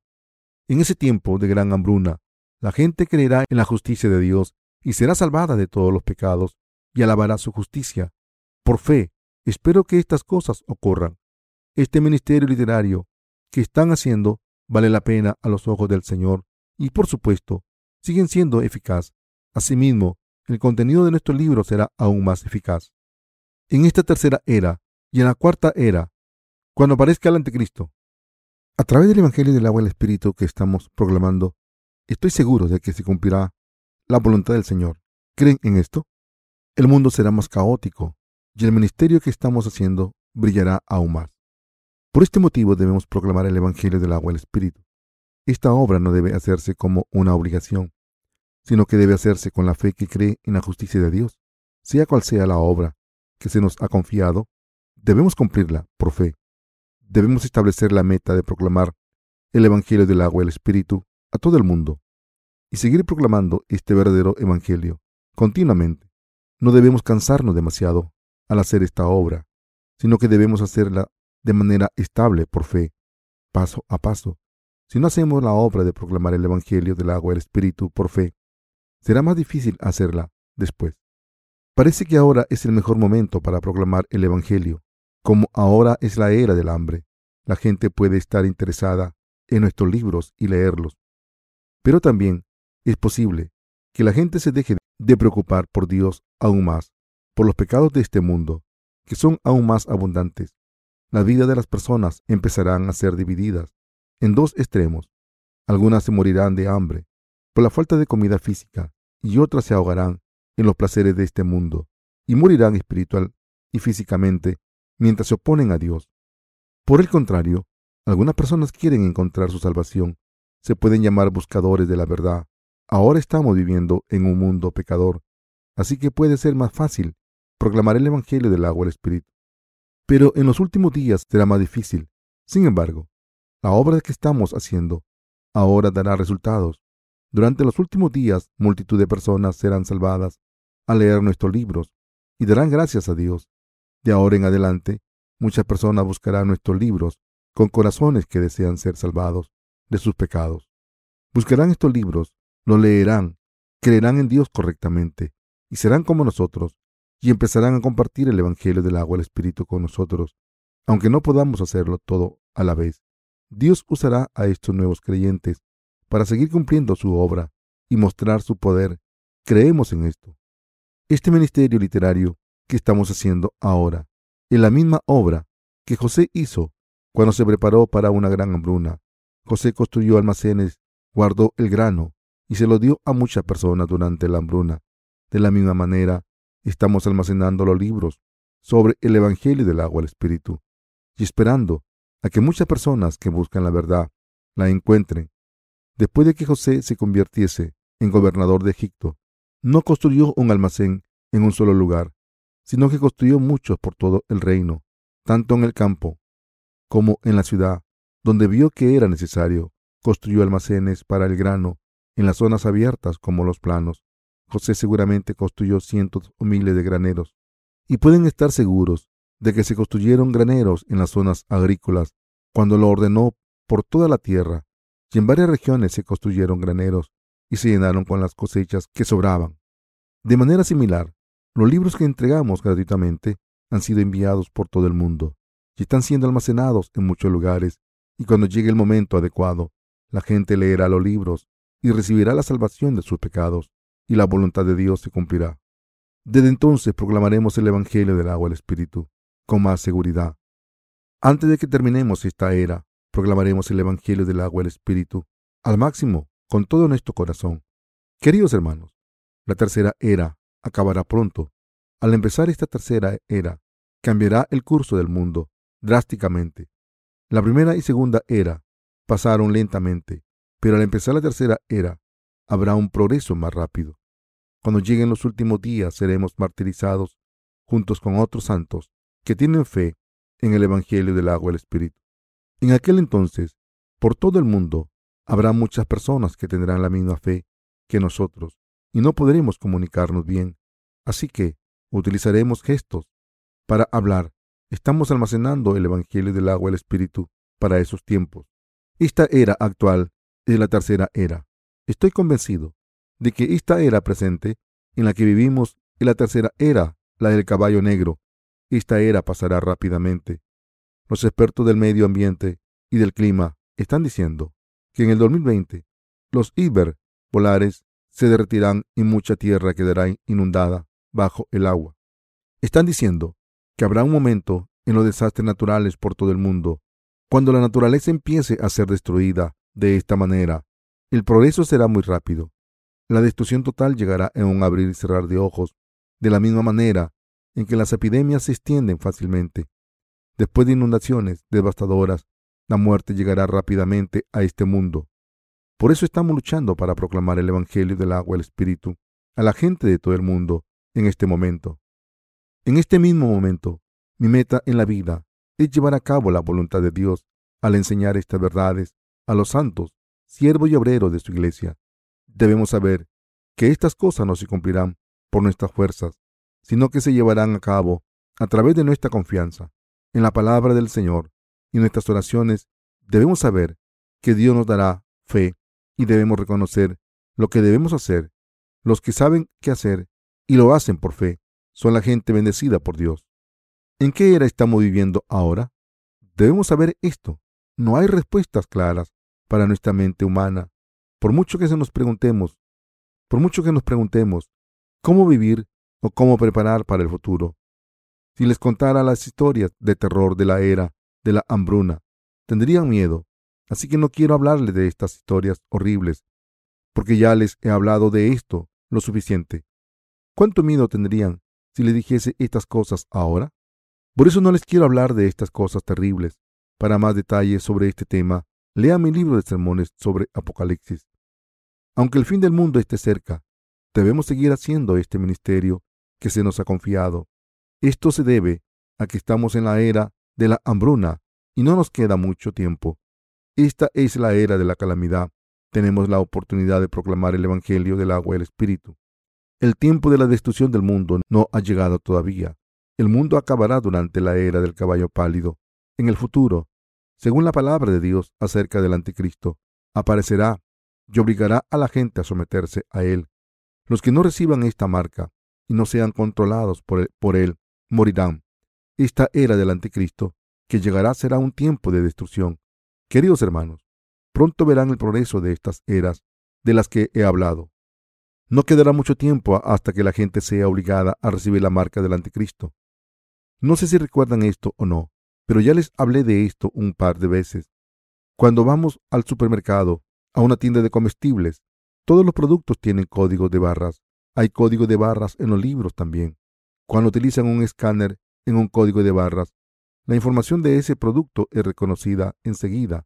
En ese tiempo de gran hambruna, la gente creerá en la justicia de Dios y será salvada de todos los pecados y alabará su justicia. Por fe, espero que estas cosas ocurran. Este ministerio literario que están haciendo vale la pena a los ojos del Señor y, por supuesto, siguen siendo eficaz. Asimismo, el contenido de nuestro libro será aún más eficaz. En esta tercera era y en la cuarta era, cuando aparezca el anticristo, a través del Evangelio del agua y el Espíritu que estamos proclamando, estoy seguro de que se cumplirá la voluntad del Señor. ¿Creen en esto? El mundo será más caótico y el ministerio que estamos haciendo brillará aún más. Por este motivo debemos proclamar el Evangelio del agua y el Espíritu. Esta obra no debe hacerse como una obligación, sino que debe hacerse con la fe que cree en la justicia de Dios. Sea cual sea la obra que se nos ha confiado, debemos cumplirla por fe. Debemos establecer la meta de proclamar el Evangelio del agua y el Espíritu a todo el mundo y seguir proclamando este verdadero Evangelio continuamente. No debemos cansarnos demasiado al hacer esta obra, sino que debemos hacerla de manera estable por fe, paso a paso. Si no hacemos la obra de proclamar el Evangelio del agua y el Espíritu por fe, será más difícil hacerla después. Parece que ahora es el mejor momento para proclamar el Evangelio. Como ahora es la era del hambre, la gente puede estar interesada en nuestros libros y leerlos. Pero también es posible que la gente se deje de preocupar por Dios aún más, por los pecados de este mundo, que son aún más abundantes. La vida de las personas empezarán a ser divididas en dos extremos. Algunas se morirán de hambre por la falta de comida física y otras se ahogarán en los placeres de este mundo y morirán espiritual y físicamente mientras se oponen a Dios. Por el contrario, algunas personas quieren encontrar su salvación. Se pueden llamar buscadores de la verdad. Ahora estamos viviendo en un mundo pecador, así que puede ser más fácil proclamar el Evangelio del agua del Espíritu. Pero en los últimos días será más difícil. Sin embargo, la obra que estamos haciendo ahora dará resultados. Durante los últimos días, multitud de personas serán salvadas al leer nuestros libros y darán gracias a Dios. De ahora en adelante, muchas personas buscarán nuestros libros con corazones que desean ser salvados de sus pecados. Buscarán estos libros, los leerán, creerán en Dios correctamente y serán como nosotros y empezarán a compartir el Evangelio del agua el Espíritu con nosotros, aunque no podamos hacerlo todo a la vez. Dios usará a estos nuevos creyentes para seguir cumpliendo su obra y mostrar su poder. Creemos en esto. Este ministerio literario que estamos haciendo ahora es la misma obra que José hizo cuando se preparó para una gran hambruna. José construyó almacenes, guardó el grano y se lo dio a muchas personas durante la hambruna. De la misma manera, estamos almacenando los libros sobre el Evangelio del agua del Espíritu y esperando a que muchas personas que buscan la verdad la encuentren. Después de que José se convirtiese en gobernador de Egipto, no construyó un almacén en un solo lugar, sino que construyó muchos por todo el reino, tanto en el campo como en la ciudad, donde vio que era necesario. Construyó almacenes para el grano en las zonas abiertas como los planos. José seguramente construyó cientos o miles de graneros, y pueden estar seguros de que se construyeron graneros en las zonas agrícolas cuando lo ordenó por toda la tierra, y en varias regiones se construyeron graneros y se llenaron con las cosechas que sobraban. De manera similar, los libros que entregamos gratuitamente han sido enviados por todo el mundo y están siendo almacenados en muchos lugares, y cuando llegue el momento adecuado, la gente leerá los libros y recibirá la salvación de sus pecados, y la voluntad de Dios se cumplirá. Desde entonces proclamaremos el Evangelio del agua del Espíritu con más seguridad. Antes de que terminemos esta era, proclamaremos el Evangelio del agua del Espíritu al máximo con todo nuestro corazón. Queridos hermanos, la tercera era acabará pronto. Al empezar esta tercera era, cambiará el curso del mundo drásticamente. La primera y segunda era pasaron lentamente, pero al empezar la tercera era, habrá un progreso más rápido. Cuando lleguen los últimos días seremos martirizados juntos con otros santos que tienen fe en el Evangelio del agua y el Espíritu. En aquel entonces, por todo el mundo, habrá muchas personas que tendrán la misma fe que nosotros y no podremos comunicarnos bien. Así que utilizaremos gestos para hablar. Estamos almacenando el Evangelio del agua y el Espíritu para esos tiempos. Esta era actual es la tercera era. Estoy convencido de que esta era presente en la que vivimos es la tercera era, la del caballo negro. Esta era pasará rápidamente. Los expertos del medio ambiente y del clima están diciendo que en el 2020 los iber polares se derretirán y mucha tierra quedará inundada bajo el agua. Están diciendo que habrá un momento en los desastres naturales por todo el mundo, cuando la naturaleza empiece a ser destruida de esta manera. El progreso será muy rápido. La destrucción total llegará en un abrir y cerrar de ojos, de la misma manera en que las epidemias se extienden fácilmente. Después de inundaciones devastadoras, la muerte llegará rápidamente a este mundo. Por eso estamos luchando para proclamar el Evangelio del agua y el Espíritu a la gente de todo el mundo en este momento. En este mismo momento, mi meta en la vida es llevar a cabo la voluntad de Dios al enseñar estas verdades a los santos, siervos y obreros de su iglesia. Debemos saber que estas cosas no se cumplirán por nuestras fuerzas, sino que se llevarán a cabo a través de nuestra confianza en la palabra del Señor y nuestras oraciones. Debemos saber que Dios nos dará fe y debemos reconocer lo que debemos hacer. Los que saben qué hacer y lo hacen por fe son la gente bendecida por Dios. ¿En qué era estamos viviendo ahora? Debemos saber esto. No hay respuestas claras para nuestra mente humana. Por mucho que se nos preguntemos, por mucho que nos preguntemos cómo vivir o cómo preparar para el futuro. Si les contara las historias de terror de la era de la hambruna, tendrían miedo Así que no quiero hablarles de estas historias horribles, porque ya les he hablado de esto lo suficiente. ¿Cuánto miedo tendrían si les dijese estas cosas ahora? Por eso no les quiero hablar de estas cosas terribles. Para más detalles sobre este tema, lea mi libro de sermones sobre Apocalipsis. Aunque el fin del mundo esté cerca, debemos seguir haciendo este ministerio que se nos ha confiado. Esto se debe a que estamos en la era de la hambruna y no nos queda mucho tiempo. Esta es la era de la calamidad. Tenemos la oportunidad de proclamar el Evangelio del agua y el Espíritu. El tiempo de la destrucción del mundo no ha llegado todavía. El mundo acabará durante la era del caballo pálido. En el futuro, según la palabra de Dios acerca del anticristo, aparecerá y obligará a la gente a someterse a él. Los que no reciban esta marca y no sean controlados por él, por él morirán. Esta era del anticristo que llegará será un tiempo de destrucción Queridos hermanos, pronto verán el progreso de estas eras de las que he hablado. No quedará mucho tiempo hasta que la gente sea obligada a recibir la marca del anticristo. No sé si recuerdan esto o no, pero ya les hablé de esto un par de veces. Cuando vamos al supermercado, a una tienda de comestibles, todos los productos tienen códigos de barras. Hay código de barras en los libros también. Cuando utilizan un escáner en un código de barras, la información de ese producto es reconocida enseguida.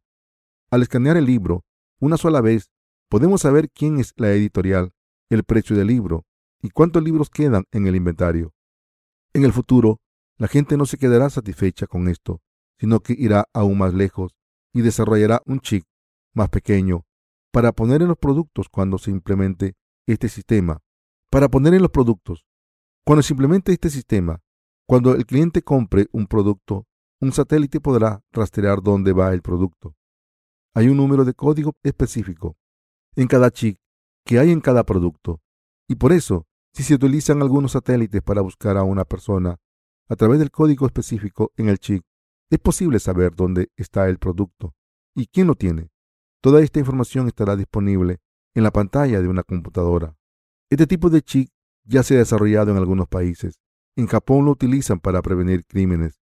Al escanear el libro una sola vez, podemos saber quién es la editorial, el precio del libro y cuántos libros quedan en el inventario. En el futuro, la gente no se quedará satisfecha con esto, sino que irá aún más lejos y desarrollará un chip más pequeño para poner en los productos cuando se implemente este sistema. Para poner en los productos. Cuando se implemente este sistema, cuando el cliente compre un producto un satélite podrá rastrear dónde va el producto. Hay un número de código específico en cada chip que hay en cada producto. Y por eso, si se utilizan algunos satélites para buscar a una persona a través del código específico en el chip, es posible saber dónde está el producto y quién lo tiene. Toda esta información estará disponible en la pantalla de una computadora. Este tipo de chip ya se ha desarrollado en algunos países. En Japón lo utilizan para prevenir crímenes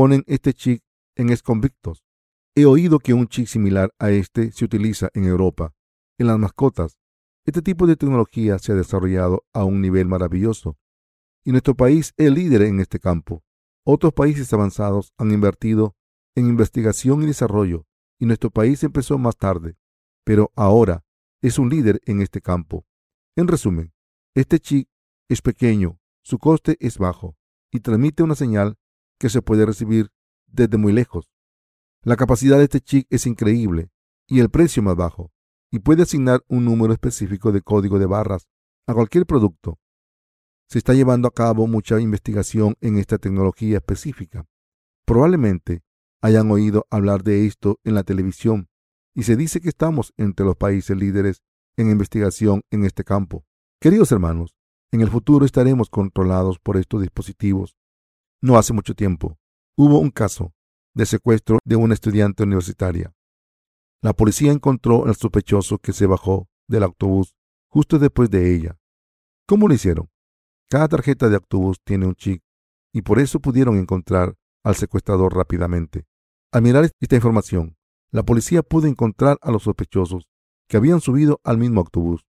ponen este chip en exconvictos. He oído que un chip similar a este se utiliza en Europa, en las mascotas. Este tipo de tecnología se ha desarrollado a un nivel maravilloso y nuestro país es líder en este campo. Otros países avanzados han invertido en investigación y desarrollo y nuestro país empezó más tarde, pero ahora es un líder en este campo. En resumen, este chip es pequeño, su coste es bajo y transmite una señal que se puede recibir desde muy lejos. La capacidad de este chip es increíble y el precio más bajo, y puede asignar un número específico de código de barras a cualquier producto. Se está llevando a cabo mucha investigación en esta tecnología específica. Probablemente hayan oído hablar de esto en la televisión y se dice que estamos entre los países líderes en investigación en este campo. Queridos hermanos, en el futuro estaremos controlados por estos dispositivos. No hace mucho tiempo hubo un caso de secuestro de una estudiante universitaria. La policía encontró al sospechoso que se bajó del autobús justo después de ella. ¿Cómo lo hicieron? Cada tarjeta de autobús tiene un chip y por eso pudieron encontrar al secuestrador rápidamente. Al mirar esta información, la policía pudo encontrar a los sospechosos que habían subido al mismo autobús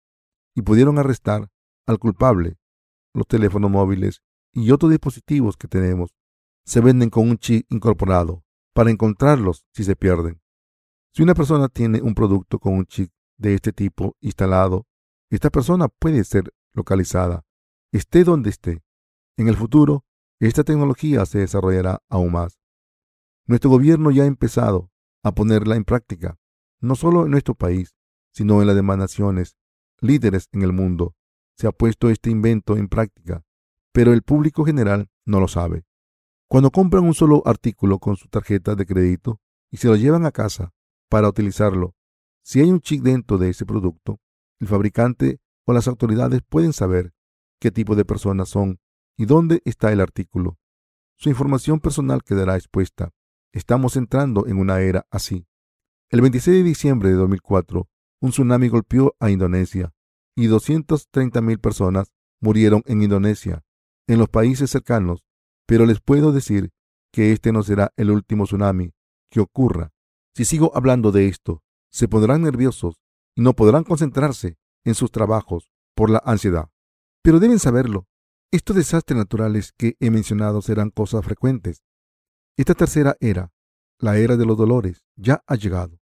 y pudieron arrestar al culpable. Los teléfonos móviles y otros dispositivos que tenemos se venden con un chip incorporado para encontrarlos si se pierden. Si una persona tiene un producto con un chip de este tipo instalado, esta persona puede ser localizada, esté donde esté. En el futuro, esta tecnología se desarrollará aún más. Nuestro gobierno ya ha empezado a ponerla en práctica, no solo en nuestro país, sino en las demás naciones, líderes en el mundo. Se ha puesto este invento en práctica, pero el público general no lo sabe. Cuando compran un solo artículo con su tarjeta de crédito y se lo llevan a casa para utilizarlo, si hay un chip dentro de ese producto, el fabricante o las autoridades pueden saber qué tipo de personas son y dónde está el artículo. Su información personal quedará expuesta. Estamos entrando en una era así. El 26 de diciembre de 2004, un tsunami golpeó a Indonesia y 230.000 personas murieron en Indonesia, en los países cercanos pero les puedo decir que este no será el último tsunami que ocurra. Si sigo hablando de esto, se pondrán nerviosos y no podrán concentrarse en sus trabajos por la ansiedad. Pero deben saberlo, estos desastres naturales que he mencionado serán cosas frecuentes. Esta tercera era, la era de los dolores, ya ha llegado.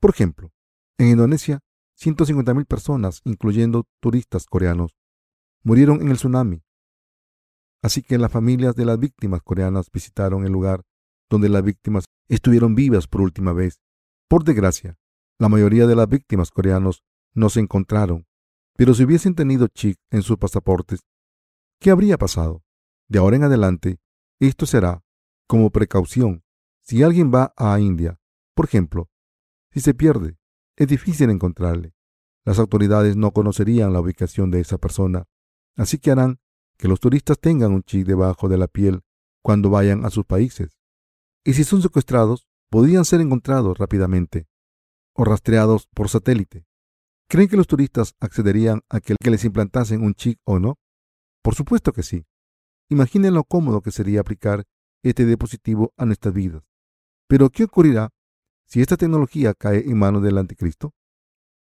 Por ejemplo, en Indonesia, 150.000 personas, incluyendo turistas coreanos, murieron en el tsunami Así que las familias de las víctimas coreanas visitaron el lugar donde las víctimas estuvieron vivas por última vez. Por desgracia, la mayoría de las víctimas coreanos no se encontraron, pero si hubiesen tenido chip en sus pasaportes, ¿qué habría pasado? De ahora en adelante, esto será como precaución. Si alguien va a India, por ejemplo, si se pierde, es difícil encontrarle. Las autoridades no conocerían la ubicación de esa persona, así que harán que los turistas tengan un chip debajo de la piel cuando vayan a sus países. Y si son secuestrados, podrían ser encontrados rápidamente o rastreados por satélite. ¿Creen que los turistas accederían a que les implantasen un chip o no? Por supuesto que sí. Imaginen lo cómodo que sería aplicar este dispositivo a nuestras vidas. Pero ¿qué ocurrirá si esta tecnología cae en manos del anticristo?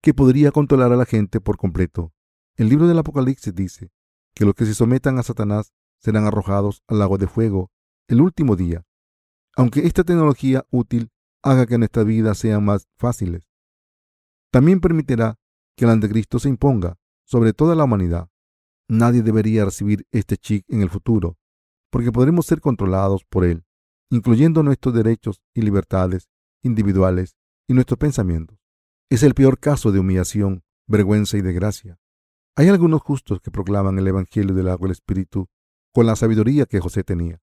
Que podría controlar a la gente por completo. El libro del Apocalipsis dice, que los que se sometan a Satanás serán arrojados al lago de fuego el último día. Aunque esta tecnología útil haga que nuestras vidas sean más fáciles, también permitirá que el anticristo se imponga sobre toda la humanidad. Nadie debería recibir este chip en el futuro, porque podremos ser controlados por él, incluyendo nuestros derechos y libertades individuales y nuestros pensamientos. Es el peor caso de humillación, vergüenza y desgracia. Hay algunos justos que proclaman el Evangelio del agua y el Espíritu con la sabiduría que José tenía.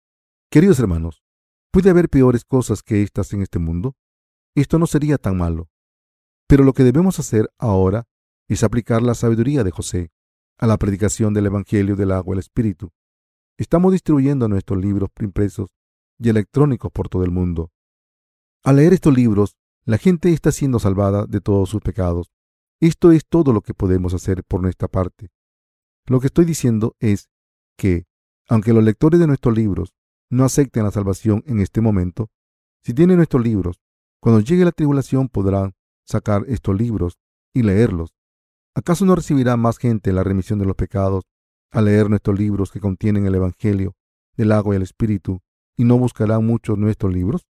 Queridos hermanos, ¿puede haber peores cosas que estas en este mundo? Esto no sería tan malo. Pero lo que debemos hacer ahora es aplicar la sabiduría de José a la predicación del Evangelio del agua y el Espíritu. Estamos distribuyendo nuestros libros impresos y electrónicos por todo el mundo. Al leer estos libros, la gente está siendo salvada de todos sus pecados esto es todo lo que podemos hacer por nuestra parte. Lo que estoy diciendo es que, aunque los lectores de nuestros libros no acepten la salvación en este momento, si tienen nuestros libros, cuando llegue la tribulación podrán sacar estos libros y leerlos. ¿Acaso no recibirá más gente la remisión de los pecados al leer nuestros libros que contienen el Evangelio del agua y el Espíritu y no buscarán muchos nuestros libros?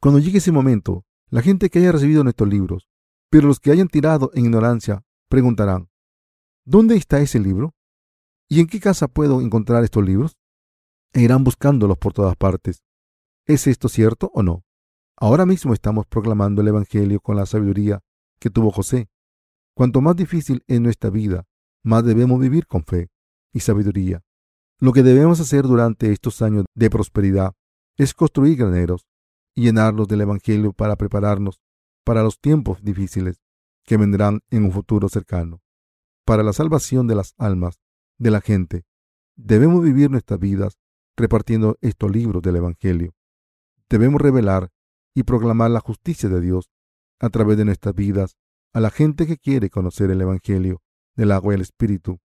Cuando llegue ese momento, la gente que haya recibido nuestros libros pero los que hayan tirado en ignorancia preguntarán, ¿dónde está ese libro? ¿Y en qué casa puedo encontrar estos libros? E irán buscándolos por todas partes. ¿Es esto cierto o no? Ahora mismo estamos proclamando el Evangelio con la sabiduría que tuvo José. Cuanto más difícil es nuestra vida, más debemos vivir con fe y sabiduría. Lo que debemos hacer durante estos años de prosperidad es construir graneros y llenarlos del Evangelio para prepararnos para los tiempos difíciles que vendrán en un futuro cercano. Para la salvación de las almas de la gente, debemos vivir nuestras vidas repartiendo estos libros del Evangelio. Debemos revelar y proclamar la justicia de Dios a través de nuestras vidas a la gente que quiere conocer el Evangelio del agua y el Espíritu,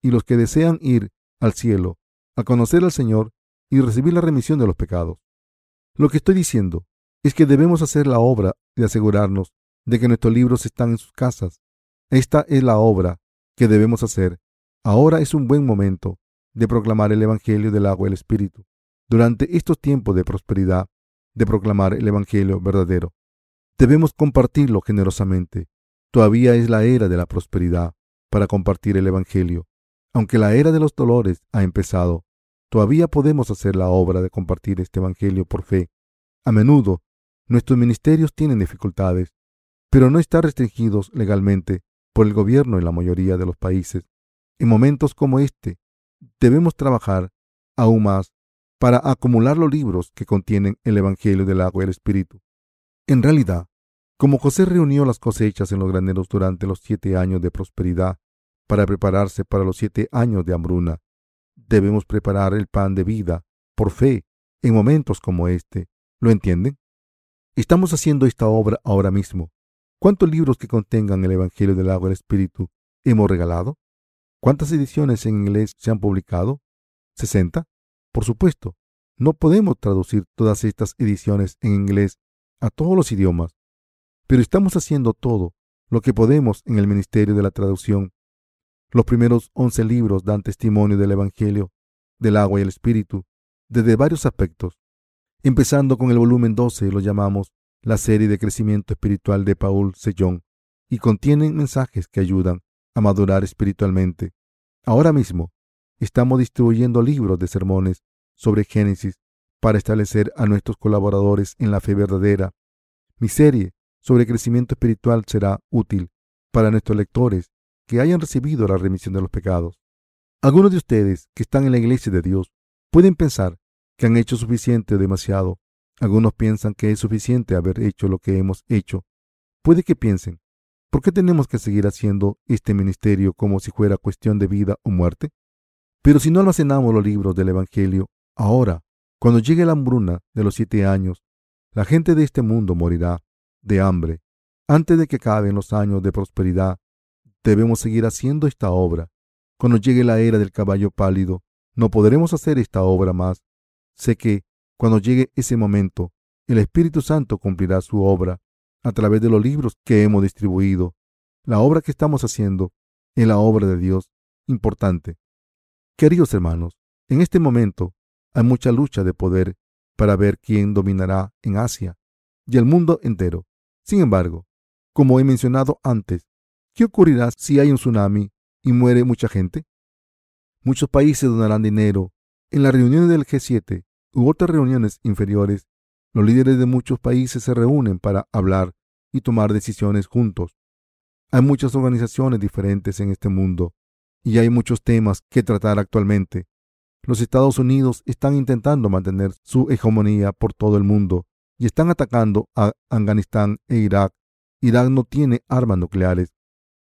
y los que desean ir al cielo a conocer al Señor y recibir la remisión de los pecados. Lo que estoy diciendo es que debemos hacer la obra de asegurarnos de que nuestros libros están en sus casas. Esta es la obra que debemos hacer. Ahora es un buen momento de proclamar el Evangelio del agua y el Espíritu. Durante estos tiempos de prosperidad, de proclamar el Evangelio verdadero. Debemos compartirlo generosamente. Todavía es la era de la prosperidad para compartir el Evangelio. Aunque la era de los dolores ha empezado, todavía podemos hacer la obra de compartir este Evangelio por fe. A menudo, nuestros ministerios tienen dificultades, pero no están restringidos legalmente por el gobierno en la mayoría de los países. En momentos como este, debemos trabajar aún más para acumular los libros que contienen el Evangelio del agua y el Espíritu. En realidad, como José reunió las cosechas en los graneros durante los siete años de prosperidad para prepararse para los siete años de hambruna, debemos preparar el pan de vida por fe en momentos como este. ¿Lo entienden? Estamos haciendo esta obra ahora mismo. ¿Cuántos libros que contengan el Evangelio del agua y el Espíritu hemos regalado? ¿Cuántas ediciones en inglés se han publicado? ¿60? Por supuesto, no podemos traducir todas estas ediciones en inglés a todos los idiomas, pero estamos haciendo todo lo que podemos en el Ministerio de la Traducción. Los primeros once libros dan testimonio del Evangelio, del agua y el Espíritu, desde varios aspectos. Empezando con el volumen 12, lo llamamos la serie de crecimiento espiritual de Paul Sellón, y contienen mensajes que ayudan a madurar espiritualmente. Ahora mismo, Estamos distribuyendo libros de sermones sobre Génesis para establecer a nuestros colaboradores en la fe verdadera. Mi serie sobre crecimiento espiritual será útil para nuestros lectores que hayan recibido la remisión de los pecados. Algunos de ustedes que están en la iglesia de Dios pueden pensar que han hecho suficiente o demasiado. Algunos piensan que es suficiente haber hecho lo que hemos hecho. Puede que piensen, ¿por qué tenemos que seguir haciendo este ministerio como si fuera cuestión de vida o muerte? Pero si no almacenamos los libros del Evangelio, ahora, cuando llegue la hambruna de los siete años, la gente de este mundo morirá de hambre. Antes de que acaben los años de prosperidad, debemos seguir haciendo esta obra. Cuando llegue la era del caballo pálido, no podremos hacer esta obra más. Sé que, cuando llegue ese momento, el Espíritu Santo cumplirá su obra a través de los libros que hemos distribuido. La obra que estamos haciendo es la obra de Dios importante. Queridos hermanos, en este momento hay mucha lucha de poder para ver quién dominará en Asia y el mundo entero. Sin embargo, como he mencionado antes, ¿qué ocurrirá si hay un tsunami y muere mucha gente? Muchos países donarán dinero. En las reuniones del G7 u otras reuniones inferiores, los líderes de muchos países se reúnen para hablar y tomar decisiones juntos. Hay muchas organizaciones diferentes en este mundo y hay muchos temas que tratar actualmente. Los Estados Unidos están intentando mantener su hegemonía por todo el mundo y están atacando a Afganistán e Irak. Irak no tiene armas nucleares,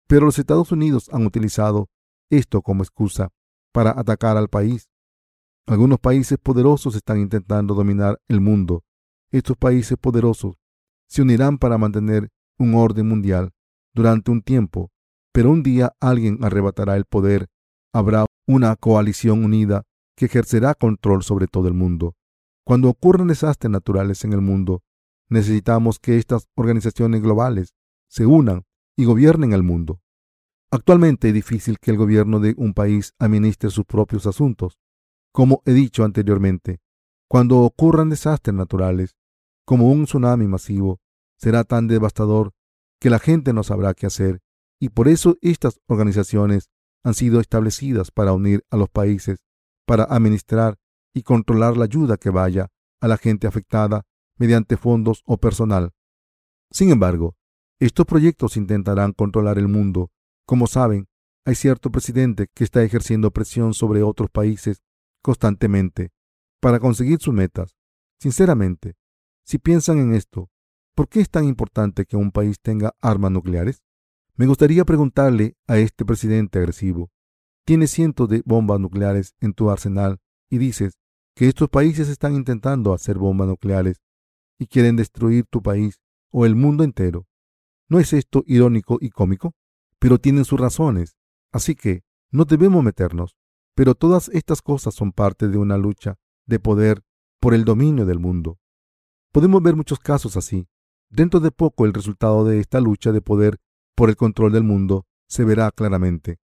pero los Estados Unidos han utilizado esto como excusa para atacar al país. Algunos países poderosos están intentando dominar el mundo. Estos países poderosos se unirán para mantener un orden mundial durante un tiempo pero un día alguien arrebatará el poder. Habrá una coalición unida que ejercerá control sobre todo el mundo. Cuando ocurran desastres naturales en el mundo, necesitamos que estas organizaciones globales se unan y gobiernen el mundo. Actualmente es difícil que el gobierno de un país administre sus propios asuntos. Como he dicho anteriormente, cuando ocurran desastres naturales, como un tsunami masivo, será tan devastador que la gente no sabrá qué hacer y por eso estas organizaciones han sido establecidas para unir a los países, para administrar y controlar la ayuda que vaya a la gente afectada mediante fondos o personal. Sin embargo, estos proyectos intentarán controlar el mundo. Como saben, hay cierto presidente que está ejerciendo presión sobre otros países constantemente para conseguir sus metas. Sinceramente, si piensan en esto, ¿por qué es tan importante que un país tenga armas nucleares? Me gustaría preguntarle a este presidente agresivo, tienes cientos de bombas nucleares en tu arsenal y dices que estos países están intentando hacer bombas nucleares y quieren destruir tu país o el mundo entero. ¿No es esto irónico y cómico? Pero tienen sus razones, así que no debemos meternos. Pero todas estas cosas son parte de una lucha de poder por el dominio del mundo. Podemos ver muchos casos así. Dentro de poco el resultado de esta lucha de poder por el control del mundo se verá claramente.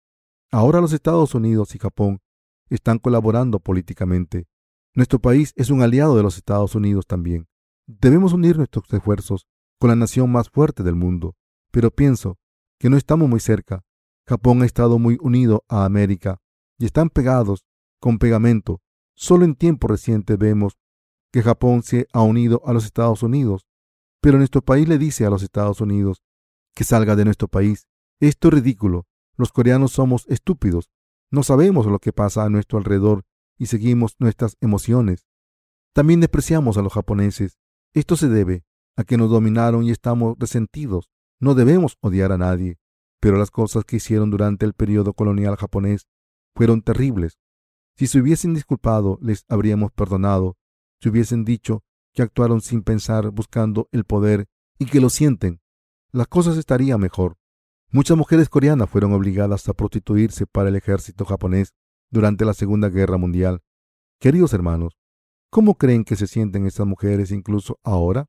Ahora los Estados Unidos y Japón están colaborando políticamente. Nuestro país es un aliado de los Estados Unidos también. Debemos unir nuestros esfuerzos con la nación más fuerte del mundo. Pero pienso que no estamos muy cerca. Japón ha estado muy unido a América y están pegados con pegamento. Solo en tiempo reciente vemos que Japón se ha unido a los Estados Unidos, pero nuestro país le dice a los Estados Unidos que salga de nuestro país. Esto es ridículo. Los coreanos somos estúpidos. No sabemos lo que pasa a nuestro alrededor y seguimos nuestras emociones. También despreciamos a los japoneses. Esto se debe a que nos dominaron y estamos resentidos. No debemos odiar a nadie, pero las cosas que hicieron durante el periodo colonial japonés fueron terribles. Si se hubiesen disculpado, les habríamos perdonado. Si hubiesen dicho que actuaron sin pensar, buscando el poder y que lo sienten, las cosas estarían mejor. Muchas mujeres coreanas fueron obligadas a prostituirse para el ejército japonés durante la Segunda Guerra Mundial. Queridos hermanos, ¿cómo creen que se sienten estas mujeres incluso ahora?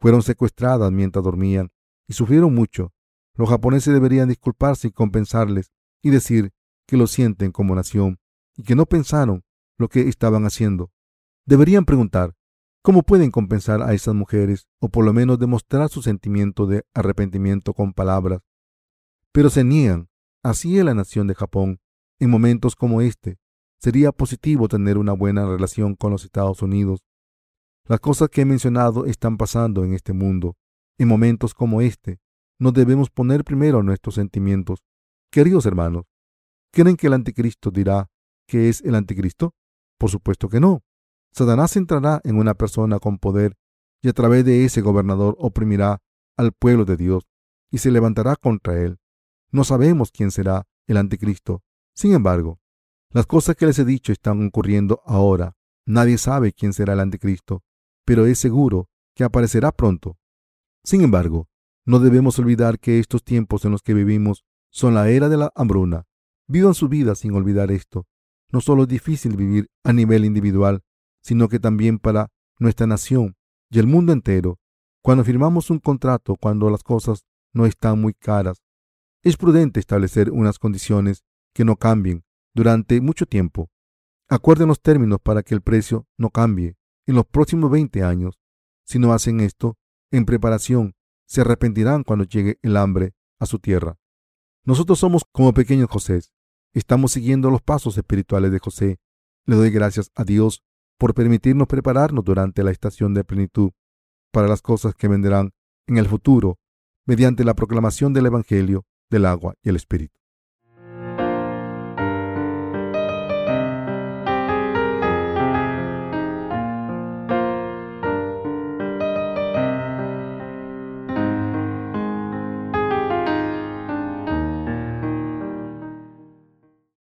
Fueron secuestradas mientras dormían y sufrieron mucho. Los japoneses deberían disculparse y compensarles y decir que lo sienten como nación y que no pensaron lo que estaban haciendo. Deberían preguntar, ¿cómo pueden compensar a esas mujeres o por lo menos demostrar su sentimiento de arrepentimiento con palabras? Pero se niegan. Así es la nación de Japón. En momentos como este, sería positivo tener una buena relación con los Estados Unidos las cosas que he mencionado están pasando en este mundo. En momentos como este, no debemos poner primero nuestros sentimientos. Queridos hermanos, ¿creen que el anticristo dirá que es el anticristo? Por supuesto que no. Satanás entrará en una persona con poder y a través de ese gobernador oprimirá al pueblo de Dios y se levantará contra él. No sabemos quién será el anticristo. Sin embargo, las cosas que les he dicho están ocurriendo ahora. Nadie sabe quién será el anticristo pero es seguro que aparecerá pronto. Sin embargo, no debemos olvidar que estos tiempos en los que vivimos son la era de la hambruna. Vivan su vida sin olvidar esto. No solo es difícil vivir a nivel individual, sino que también para nuestra nación y el mundo entero. Cuando firmamos un contrato, cuando las cosas no están muy caras, es prudente establecer unas condiciones que no cambien durante mucho tiempo. Acuerden los términos para que el precio no cambie en los próximos 20 años. Si no hacen esto, en preparación, se arrepentirán cuando llegue el hambre a su tierra. Nosotros somos como pequeños José. Estamos siguiendo los pasos espirituales de José. Le doy gracias a Dios por permitirnos prepararnos durante la estación de plenitud para las cosas que vendrán en el futuro mediante la proclamación del Evangelio del agua y el Espíritu.